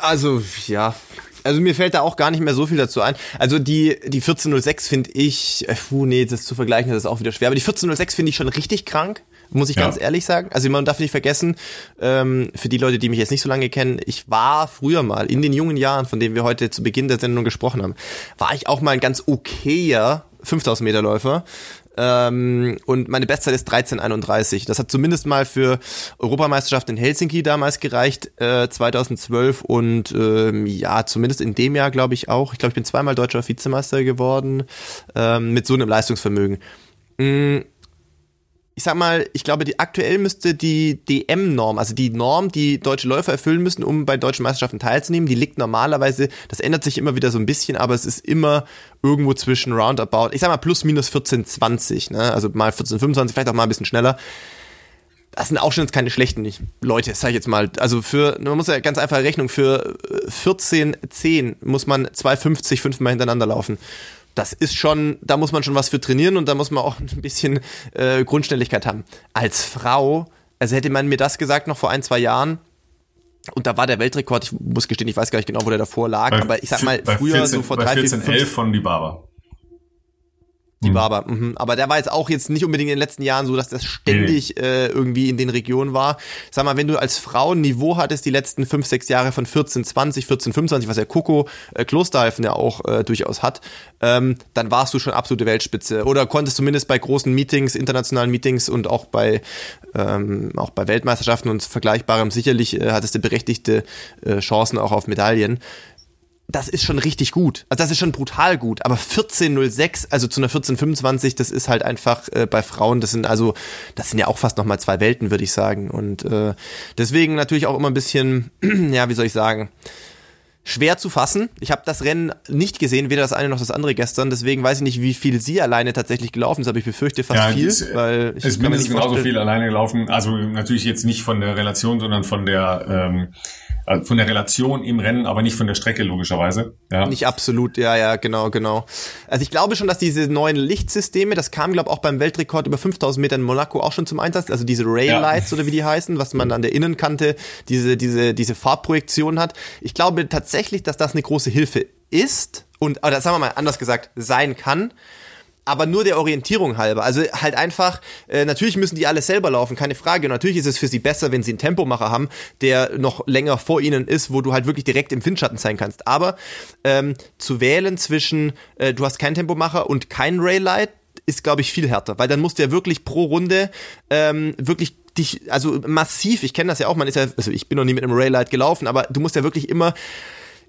[SPEAKER 2] Also, ja, also mir fällt da auch gar nicht mehr so viel dazu ein. Also die, die 1406 finde ich, äh, puh, nee, das zu vergleichen, das ist auch wieder schwer. Aber die 1406 finde ich schon richtig krank, muss ich ja. ganz ehrlich sagen. Also man darf nicht vergessen, ähm, für die Leute, die mich jetzt nicht so lange kennen, ich war früher mal, in den jungen Jahren, von denen wir heute zu Beginn der Sendung gesprochen haben, war ich auch mal ein ganz okayer 5000 Meter Läufer. Ähm, und meine Bestzeit ist 13,31. Das hat zumindest mal für Europameisterschaft in Helsinki damals gereicht, äh, 2012. Und ähm, ja, zumindest in dem Jahr glaube ich auch. Ich glaube, ich bin zweimal deutscher Vizemeister geworden ähm, mit so einem Leistungsvermögen. Mhm ich sag mal, ich glaube, die aktuell müsste die DM-Norm, also die Norm, die deutsche Läufer erfüllen müssen, um bei deutschen Meisterschaften teilzunehmen, die liegt normalerweise, das ändert sich immer wieder so ein bisschen, aber es ist immer irgendwo zwischen roundabout, ich sag mal plus minus 14, 20, ne? also mal 14, 25, vielleicht auch mal ein bisschen schneller. Das sind auch schon jetzt keine schlechten Leute, sag ich jetzt mal. Also für, man muss ja ganz einfach Rechnung, für 14, 10 muss man 2,50 fünfmal hintereinander laufen das ist schon, da muss man schon was für trainieren und da muss man auch ein bisschen äh, Grundschnelligkeit haben. Als Frau, also hätte man mir das gesagt noch vor ein, zwei Jahren, und da war der Weltrekord, ich muss gestehen, ich weiß gar nicht genau, wo der davor lag, bei, aber ich sag mal, früher 14, so vor drei,
[SPEAKER 1] 14, 4, 11 von Dibaba.
[SPEAKER 2] Die hm. Barber, mhm. aber der war jetzt auch jetzt nicht unbedingt in den letzten Jahren so, dass das ständig nee. äh, irgendwie in den Regionen war. Sag mal, wenn du als Frau ein Niveau hattest, die letzten fünf, sechs Jahre von 14, 20, 14, 25, was ja Coco äh, Klosterhalfen ja auch äh, durchaus hat, ähm, dann warst du schon absolute Weltspitze oder konntest zumindest bei großen Meetings, internationalen Meetings und auch bei ähm, auch bei Weltmeisterschaften und Vergleichbarem sicherlich äh, hattest du berechtigte äh, Chancen auch auf Medaillen das ist schon richtig gut. Also das ist schon brutal gut. Aber 14.06, also zu einer 14.25, das ist halt einfach äh, bei Frauen, das sind also, das sind ja auch fast nochmal zwei Welten, würde ich sagen. Und äh, deswegen natürlich auch immer ein bisschen, ja, wie soll ich sagen, schwer zu fassen. Ich habe das Rennen nicht gesehen, weder das eine noch das andere gestern. Deswegen weiß ich nicht, wie viel sie alleine tatsächlich gelaufen ist, aber ich befürchte fast ja, viel.
[SPEAKER 1] Ist,
[SPEAKER 2] weil
[SPEAKER 1] ich ist mindestens genauso viel alleine gelaufen. Also natürlich jetzt nicht von der Relation, sondern von der ähm, äh, von der Relation im Rennen, aber nicht von der Strecke logischerweise.
[SPEAKER 2] Ja. Nicht absolut, ja, ja, genau, genau. Also ich glaube schon, dass diese neuen Lichtsysteme, das kam glaube auch beim Weltrekord über 5000 Meter in Monaco auch schon zum Einsatz, also diese Rail Lights ja. oder wie die heißen, was man an der Innenkante diese diese diese Farbprojektion hat. Ich glaube tatsächlich, dass das eine große Hilfe ist und oder sagen wir mal anders gesagt sein kann aber nur der Orientierung halber. Also halt einfach, äh, natürlich müssen die alle selber laufen, keine Frage. Und natürlich ist es für sie besser, wenn sie einen Tempomacher haben, der noch länger vor ihnen ist, wo du halt wirklich direkt im Windschatten sein kannst. Aber ähm, zu wählen zwischen, äh, du hast keinen Tempomacher und kein Raylight, ist, glaube ich, viel härter, weil dann musst du ja wirklich pro Runde ähm, wirklich dich, also massiv, ich kenne das ja auch, man ist ja, also ich bin noch nie mit einem Raylight gelaufen, aber du musst ja wirklich immer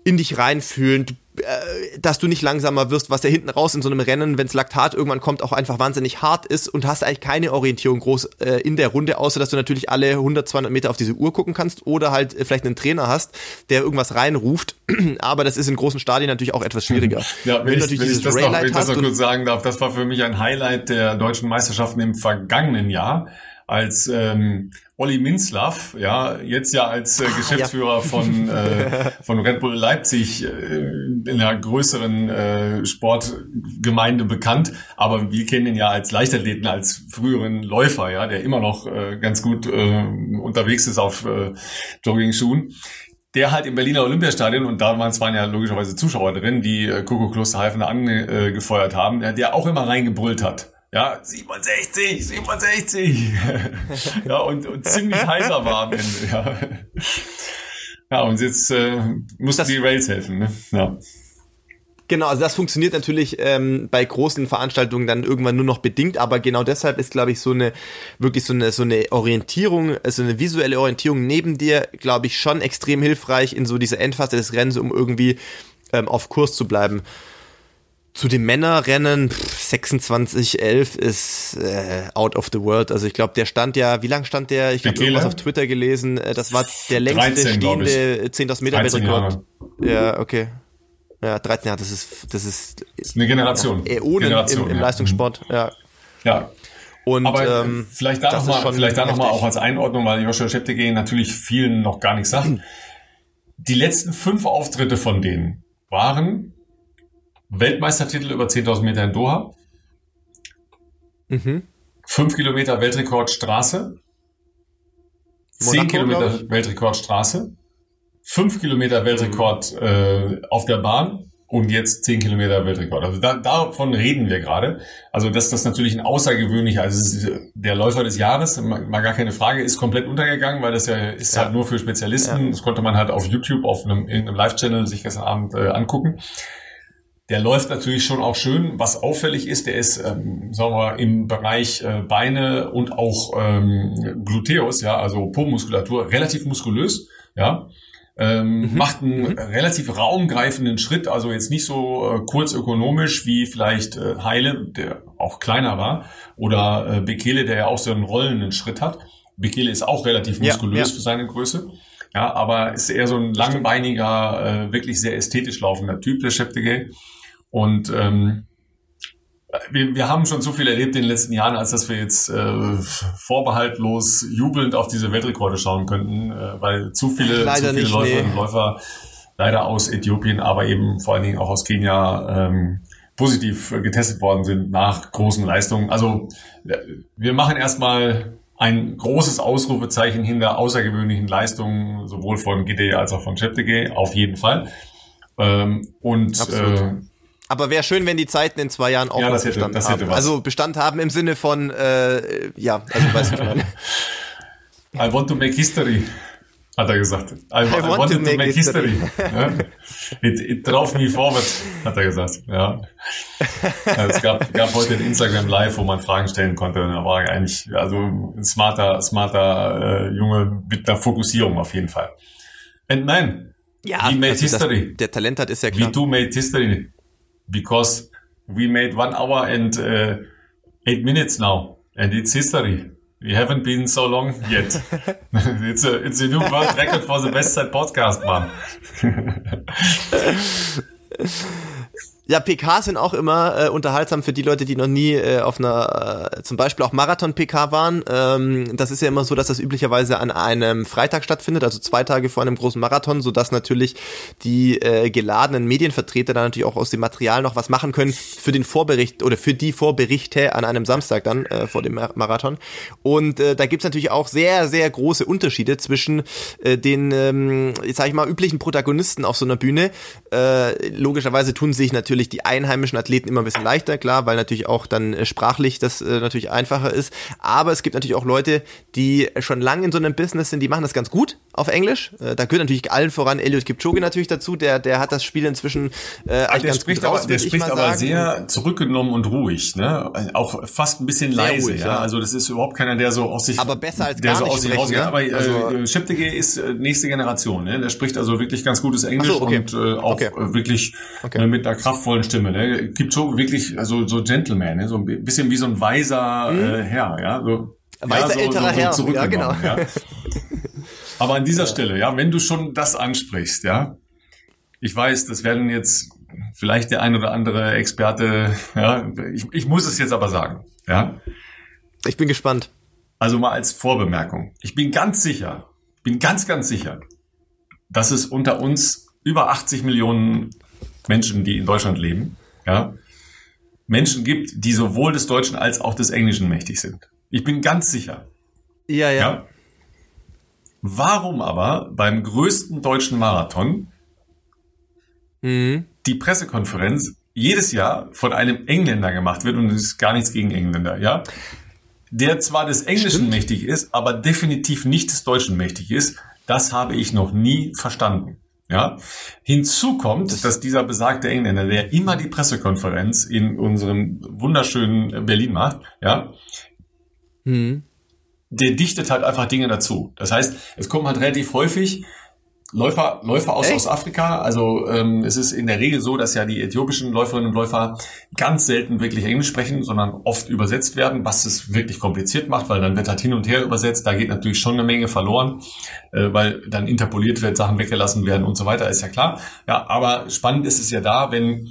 [SPEAKER 2] in dich reinfühlen, äh, dass du nicht langsamer wirst, was ja hinten raus in so einem Rennen, wenns Laktat irgendwann kommt, auch einfach wahnsinnig hart ist und hast eigentlich keine Orientierung groß äh, in der Runde, außer dass du natürlich alle 100, 200 Meter auf diese Uhr gucken kannst oder halt äh, vielleicht einen Trainer hast, der irgendwas reinruft. Aber das ist in großen Stadien natürlich auch etwas schwieriger.
[SPEAKER 1] Ja, wenn, wenn ich, wenn ich das noch, wenn ich das noch kurz sagen darf, das war für mich ein Highlight der deutschen Meisterschaften im vergangenen Jahr als ähm, Olli Minzlaff, ja, jetzt ja als äh, ah, Geschäftsführer ja. von, äh, von Red Bull Leipzig äh, in einer größeren äh, Sportgemeinde bekannt, aber wir kennen ihn ja als Leichtathleten, als früheren Läufer, ja, der immer noch äh, ganz gut äh, unterwegs ist auf äh, Jogging-Schuhen der halt im Berliner Olympiastadion, und damals waren ja logischerweise Zuschauer drin, die äh, Coco Klosterhalfen angefeuert haben, der auch immer reingebrüllt hat. Ja, 67, 67. ja, und, und ziemlich heiser war am Ende, ja. Ja, und jetzt äh, mussten die Rails helfen, ne? Ja.
[SPEAKER 2] Genau, also das funktioniert natürlich ähm, bei großen Veranstaltungen dann irgendwann nur noch bedingt, aber genau deshalb ist, glaube ich, so eine wirklich so eine so eine Orientierung, also eine visuelle Orientierung neben dir, glaube ich, schon extrem hilfreich in so dieser Endphase des Rennens, um irgendwie ähm, auf Kurs zu bleiben. Zu dem Männerrennen 2611 ist äh, out of the world. Also ich glaube, der stand ja, wie lang stand der? Ich habe irgendwas auf Twitter gelesen. Äh, das war der längste 13, stehende 10.000 Meter Weltrekord. Ja, okay. Ja, 13 Jahre, das ist das ist,
[SPEAKER 1] das ist eine Generation.
[SPEAKER 2] Ja, Äonen Generation, im, im ja. Leistungssport. Ja.
[SPEAKER 1] Ja. Und, Aber ähm, vielleicht da nochmal, vielleicht da nochmal auch als Einordnung, weil Joshua Scheptegei natürlich vielen noch gar nichts sagt. Die letzten fünf Auftritte von denen waren Weltmeistertitel über 10.000 Meter in Doha. Mhm. 5 Kilometer Weltrekord Straße. 10 Kilometer Weltrekord Straße. 5 Kilometer Weltrekord äh, auf der Bahn und jetzt 10 Kilometer Weltrekord. Also da, davon reden wir gerade. Also dass das natürlich ein außergewöhnlicher, also der Läufer des Jahres, mal gar keine Frage, ist komplett untergegangen, weil das ja ist ja. halt nur für Spezialisten. Ja. Das konnte man halt auf YouTube, auf einem, irgendeinem Live-Channel sich gestern Abend äh, angucken. Der läuft natürlich schon auch schön. Was auffällig ist, der ist, ähm, sagen wir, im Bereich äh, Beine und auch ähm, Gluteus, ja, also Po-Muskulatur, relativ muskulös, ja. Ähm, mhm. Macht einen mhm. relativ raumgreifenden Schritt, also jetzt nicht so äh, kurz ökonomisch wie vielleicht äh, Heile, der auch kleiner war, oder äh, Bekele, der ja auch so einen rollenden Schritt hat. Bekele ist auch relativ muskulös ja, ja. für seine Größe. Ja, aber ist eher so ein langbeiniger, äh, wirklich sehr ästhetisch laufender Typ, der Scheptegei. Und ähm, wir, wir haben schon so viel erlebt in den letzten Jahren, als dass wir jetzt äh, vorbehaltlos jubelnd auf diese Weltrekorde schauen könnten, äh, weil zu viele, leider zu viele nicht, Läuferinnen nee. und Läufer leider aus Äthiopien, aber eben vor allen Dingen auch aus Kenia ähm, positiv getestet worden sind nach großen Leistungen. Also wir machen erstmal ein großes Ausrufezeichen hinter außergewöhnlichen Leistungen, sowohl von GD als auch von Cheptegei, auf jeden Fall. Ähm, und äh,
[SPEAKER 2] aber wäre schön, wenn die Zeiten in zwei Jahren auch ja, das hätte, Bestand das hätte haben. Was. Also Bestand haben im Sinne von, äh, ja, also weiß ich meine.
[SPEAKER 1] I want to make history, hat er gesagt. I, I, I want to, make, make history. history. ja? it, it drove me forward, hat er gesagt. Ja. Also es gab, gab heute ein Instagram Live, wo man Fragen stellen konnte. Da war eigentlich also ein smarter, smarter äh, Junge mit einer Fokussierung auf jeden Fall. And man,
[SPEAKER 2] ja, he made also history. Das, der Talent hat ist ja
[SPEAKER 1] klar. Wie du made history because we made one hour and uh, eight minutes now, and it's history. We haven't been so long yet. it's, a, it's a new world record for the best side podcast, man.
[SPEAKER 2] Ja, PK sind auch immer äh, unterhaltsam für die Leute, die noch nie äh, auf einer, äh, zum Beispiel auch Marathon-PK waren. Ähm, das ist ja immer so, dass das üblicherweise an einem Freitag stattfindet, also zwei Tage vor einem großen Marathon, sodass natürlich die äh, geladenen Medienvertreter dann natürlich auch aus dem Material noch was machen können für den Vorbericht oder für die Vorberichte an einem Samstag dann äh, vor dem Marathon. Und äh, da gibt's natürlich auch sehr, sehr große Unterschiede zwischen äh, den, ähm, sag ich mal, üblichen Protagonisten auf so einer Bühne. Äh, logischerweise tun sich natürlich natürlich die einheimischen Athleten immer ein bisschen leichter, klar, weil natürlich auch dann äh, sprachlich das äh, natürlich einfacher ist. Aber es gibt natürlich auch Leute, die schon lange in so einem Business sind, die machen das ganz gut auf Englisch. Äh, da gehört natürlich allen voran Eliud Kipchoge natürlich dazu, der, der hat das Spiel inzwischen
[SPEAKER 1] äh, eigentlich der ganz spricht gut raus, aber, Der spricht aber sagen. sehr zurückgenommen und ruhig, ne? Auch fast ein bisschen sehr leise, ruhig, ja? ja. Also das ist überhaupt keiner, der so aus sich
[SPEAKER 2] aber besser als
[SPEAKER 1] der
[SPEAKER 2] gar
[SPEAKER 1] so
[SPEAKER 2] nicht
[SPEAKER 1] aus sich rausgeht. Ne? Aber äh, also, Scheptege ist äh, nächste Generation, ne? Der spricht also wirklich ganz gutes Englisch so, okay. und äh, auch okay. wirklich okay. Äh, mit einer kraftvollen Stimme. Ne? Kipchoge wirklich also so Gentleman, ne? so ein bisschen wie so ein weiser mhm. äh, Herr, ja, so
[SPEAKER 2] weiser ja, so, älterer so, so Herr, ja genau. Ja.
[SPEAKER 1] Aber an dieser Stelle, ja, wenn du schon das ansprichst, ja, ich weiß, das werden jetzt vielleicht der ein oder andere Experte, ja, ich, ich muss es jetzt aber sagen, ja.
[SPEAKER 2] Ich bin gespannt.
[SPEAKER 1] Also mal als Vorbemerkung. Ich bin ganz sicher, bin ganz, ganz sicher, dass es unter uns über 80 Millionen Menschen, die in Deutschland leben, ja, Menschen gibt, die sowohl des Deutschen als auch des Englischen mächtig sind. Ich bin ganz sicher.
[SPEAKER 2] Ja, ja. ja?
[SPEAKER 1] Warum aber beim größten deutschen Marathon mhm. die Pressekonferenz jedes Jahr von einem Engländer gemacht wird und es ist gar nichts gegen Engländer, ja? Der zwar des Englischen Stimmt. mächtig ist, aber definitiv nicht des Deutschen mächtig ist, das habe ich noch nie verstanden. Ja, hinzu kommt, das dass dieser besagte Engländer, der immer die Pressekonferenz in unserem wunderschönen Berlin macht, ja, mhm. Der dichtet halt einfach Dinge dazu. Das heißt, es kommt halt relativ häufig Läufer, Läufer aus Echt? Ostafrika. Also ähm, es ist in der Regel so, dass ja die äthiopischen Läuferinnen und Läufer ganz selten wirklich Englisch sprechen, sondern oft übersetzt werden, was es wirklich kompliziert macht, weil dann wird halt hin und her übersetzt. Da geht natürlich schon eine Menge verloren, äh, weil dann interpoliert wird, Sachen weggelassen werden und so weiter, ist ja klar. Ja, aber spannend ist es ja da, wenn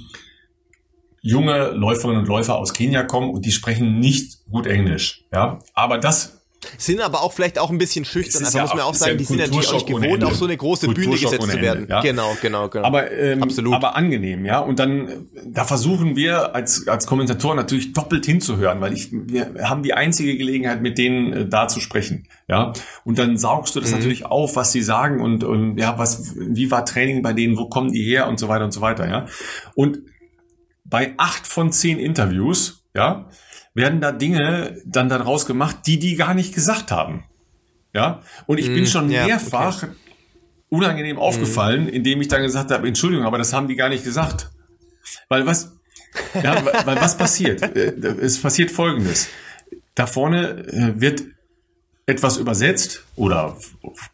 [SPEAKER 1] junge Läuferinnen und Läufer aus Kenia kommen und die sprechen nicht gut Englisch. Ja, aber das
[SPEAKER 2] sind aber auch vielleicht auch ein bisschen schüchtern. Also ja muss man auch sagen, die sind natürlich auch nicht gewohnt, auf so eine große Bühne gesetzt zu werden.
[SPEAKER 1] Ja? Genau, genau, genau. Aber, ähm, Absolut. aber angenehm, ja. Und dann, da versuchen wir als, als Kommentatoren natürlich doppelt hinzuhören, weil ich, wir haben die einzige Gelegenheit, mit denen äh, da zu sprechen, ja. Und dann saugst du das mhm. natürlich auf, was sie sagen und, und ja, was, wie war Training bei denen, wo kommen die her und so weiter und so weiter, ja. Und bei acht von zehn Interviews, ja, werden da Dinge dann daraus gemacht, die die gar nicht gesagt haben. Ja, und ich mm, bin schon ja, mehrfach okay. unangenehm aufgefallen, mm. indem ich dann gesagt habe, Entschuldigung, aber das haben die gar nicht gesagt. Weil was, ja, weil was passiert? Äh, es passiert Folgendes. Da vorne äh, wird etwas übersetzt oder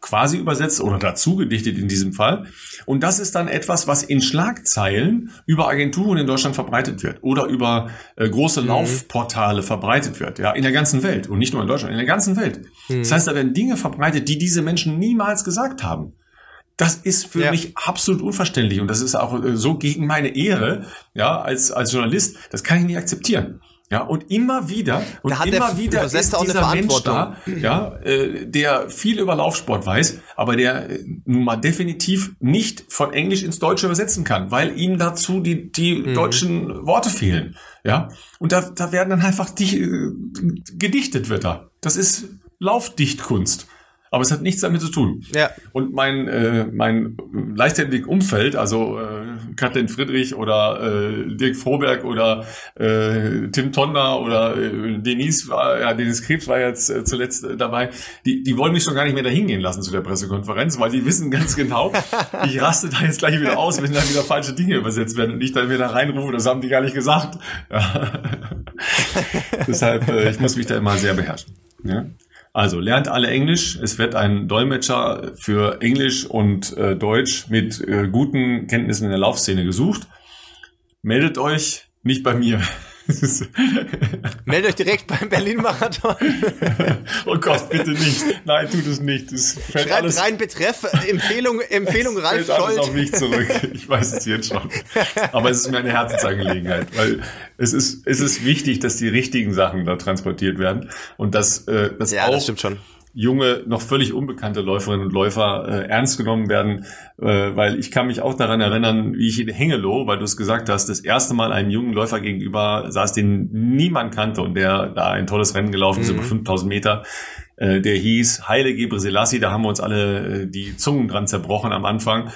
[SPEAKER 1] quasi übersetzt oder dazu gedichtet in diesem Fall. Und das ist dann etwas, was in Schlagzeilen über Agenturen in Deutschland verbreitet wird oder über äh, große mhm. Laufportale verbreitet wird, ja, in der ganzen Welt und nicht nur in Deutschland, in der ganzen Welt. Mhm. Das heißt, da werden Dinge verbreitet, die diese Menschen niemals gesagt haben. Das ist für ja. mich absolut unverständlich und das ist auch äh, so gegen meine Ehre, ja, als, als Journalist. Das kann ich nicht akzeptieren. Ja, und immer wieder, und immer wieder ist dieser Mensch da, ja, äh, der viel über Laufsport weiß, aber der äh, nun mal definitiv nicht von Englisch ins Deutsche übersetzen kann, weil ihm dazu die, die mhm. deutschen Worte fehlen. Ja, und da, da werden dann einfach die, äh, gedichtet wird da. Das ist Laufdichtkunst. Aber es hat nichts damit zu tun. Ja. Und mein, äh, mein leichthändigen Umfeld, also äh, Kathleen Friedrich oder äh, Dirk Froberg oder äh, Tim Tonder oder äh, Denise war, ja, Denise Krebs war jetzt äh, zuletzt äh, dabei, die, die wollen mich schon gar nicht mehr dahin gehen lassen zu der Pressekonferenz, weil die wissen ganz genau, ich raste da jetzt gleich wieder aus, wenn da wieder falsche Dinge übersetzt werden und ich dann wieder reinrufe, das haben die gar nicht gesagt. Ja. Deshalb, äh, ich muss mich da immer sehr beherrschen. Ja? Also lernt alle Englisch. Es wird ein Dolmetscher für Englisch und äh, Deutsch mit äh, guten Kenntnissen in der Laufszene gesucht. Meldet euch nicht bei mir.
[SPEAKER 2] Meldet euch direkt beim Berlin-Marathon.
[SPEAKER 1] oh Gott, bitte nicht. Nein, tut es nicht. Das
[SPEAKER 2] fällt Schreibt alles, rein Betreff, Empfehlung, Empfehlung Ralf
[SPEAKER 1] fällt alles auf mich zurück. Ich weiß es jetzt schon. Aber es ist mir eine Herzensangelegenheit, weil es ist, es ist wichtig, dass die richtigen Sachen da transportiert werden und dass, äh, dass
[SPEAKER 2] ja, auch das stimmt schon
[SPEAKER 1] junge, noch völlig unbekannte Läuferinnen und Läufer äh, ernst genommen werden, äh, weil ich kann mich auch daran erinnern, wie ich in Hengelo, weil du es gesagt hast, das erste Mal einen jungen Läufer gegenüber saß, den niemand kannte und der da ein tolles Rennen gelaufen ist, mhm. über 5000 Meter. Äh, der hieß Heile Gebre Selassie, da haben wir uns alle äh, die Zungen dran zerbrochen am Anfang.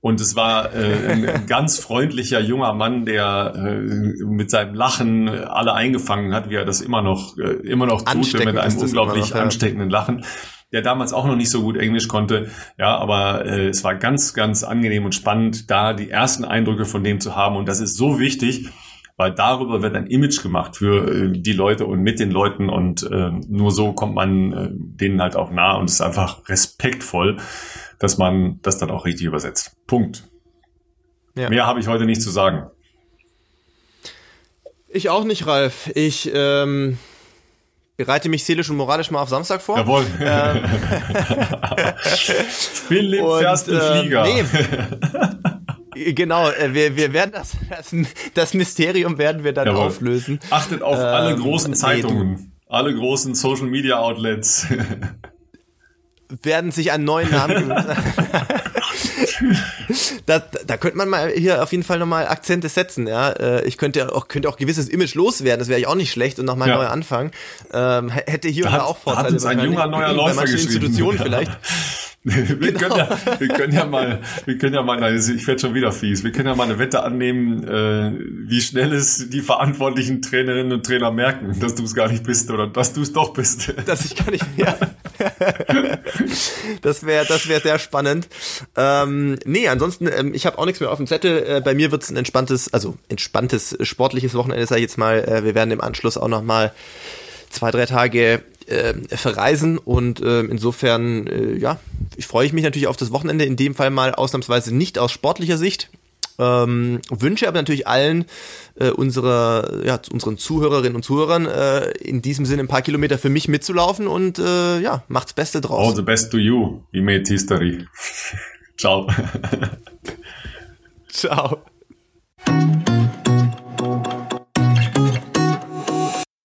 [SPEAKER 1] Und es war äh, ein ganz freundlicher junger Mann, der äh, mit seinem Lachen alle eingefangen hat, wie er das immer noch äh, immer noch tut, mit einem unglaublich noch, ja. ansteckenden Lachen der damals auch noch nicht so gut Englisch konnte. Ja, aber äh, es war ganz, ganz angenehm und spannend, da die ersten Eindrücke von dem zu haben. Und das ist so wichtig, weil darüber wird ein Image gemacht für äh, die Leute und mit den Leuten und äh, nur so kommt man äh, denen halt auch nah und es ist einfach respektvoll dass man das dann auch richtig übersetzt. Punkt. Ja. Mehr habe ich heute nicht zu sagen.
[SPEAKER 2] Ich auch nicht, Ralf. Ich ähm, bereite mich seelisch und moralisch mal auf Samstag vor.
[SPEAKER 1] Jawohl. Ähm, Philipp und, fährst äh, Flieger.
[SPEAKER 2] Nee. Genau, äh, wir, wir werden das, das, das Mysterium werden wir dann Jawohl. auflösen.
[SPEAKER 1] Achtet auf ähm, alle großen Zeitungen, nee, alle großen Social Media Outlets
[SPEAKER 2] werden sich einen neuen Namen da, da könnte man mal hier auf jeden Fall nochmal Akzente setzen, ja. Äh, ich könnte auch, könnte auch gewisses Image loswerden, das wäre ich auch nicht schlecht und nochmal ja. neu anfangen. Ähm, hätte hier da und da auch Vorteile. Da hat
[SPEAKER 1] uns ein junger neuer Läufer geschrieben.
[SPEAKER 2] Institutionen vielleicht.
[SPEAKER 1] Wir, genau. können ja, wir können ja mal, wir können ja mal, ich werde schon wieder fies, wir können ja mal eine Wette annehmen, äh, wie schnell es die verantwortlichen Trainerinnen und Trainer merken, dass du es gar nicht bist oder dass du es doch bist.
[SPEAKER 2] Dass ich gar nicht mehr. das wäre das wäre sehr spannend. Ähm, nee, ansonsten, ähm, ich habe auch nichts mehr auf dem Zettel. Äh, bei mir wird es ein entspanntes, also entspanntes sportliches Wochenende, sage ich jetzt mal. Äh, wir werden im Anschluss auch noch mal zwei, drei Tage äh, verreisen und äh, insofern, äh, ja, ich freue mich natürlich auf das Wochenende, in dem Fall mal ausnahmsweise nicht aus sportlicher Sicht. Ähm, wünsche aber natürlich allen äh, unserer, ja, unseren Zuhörerinnen und Zuhörern äh, in diesem Sinne ein paar Kilometer für mich mitzulaufen und äh, ja, macht's Beste draus.
[SPEAKER 1] All the best to you. We made history. Ciao.
[SPEAKER 2] Ciao.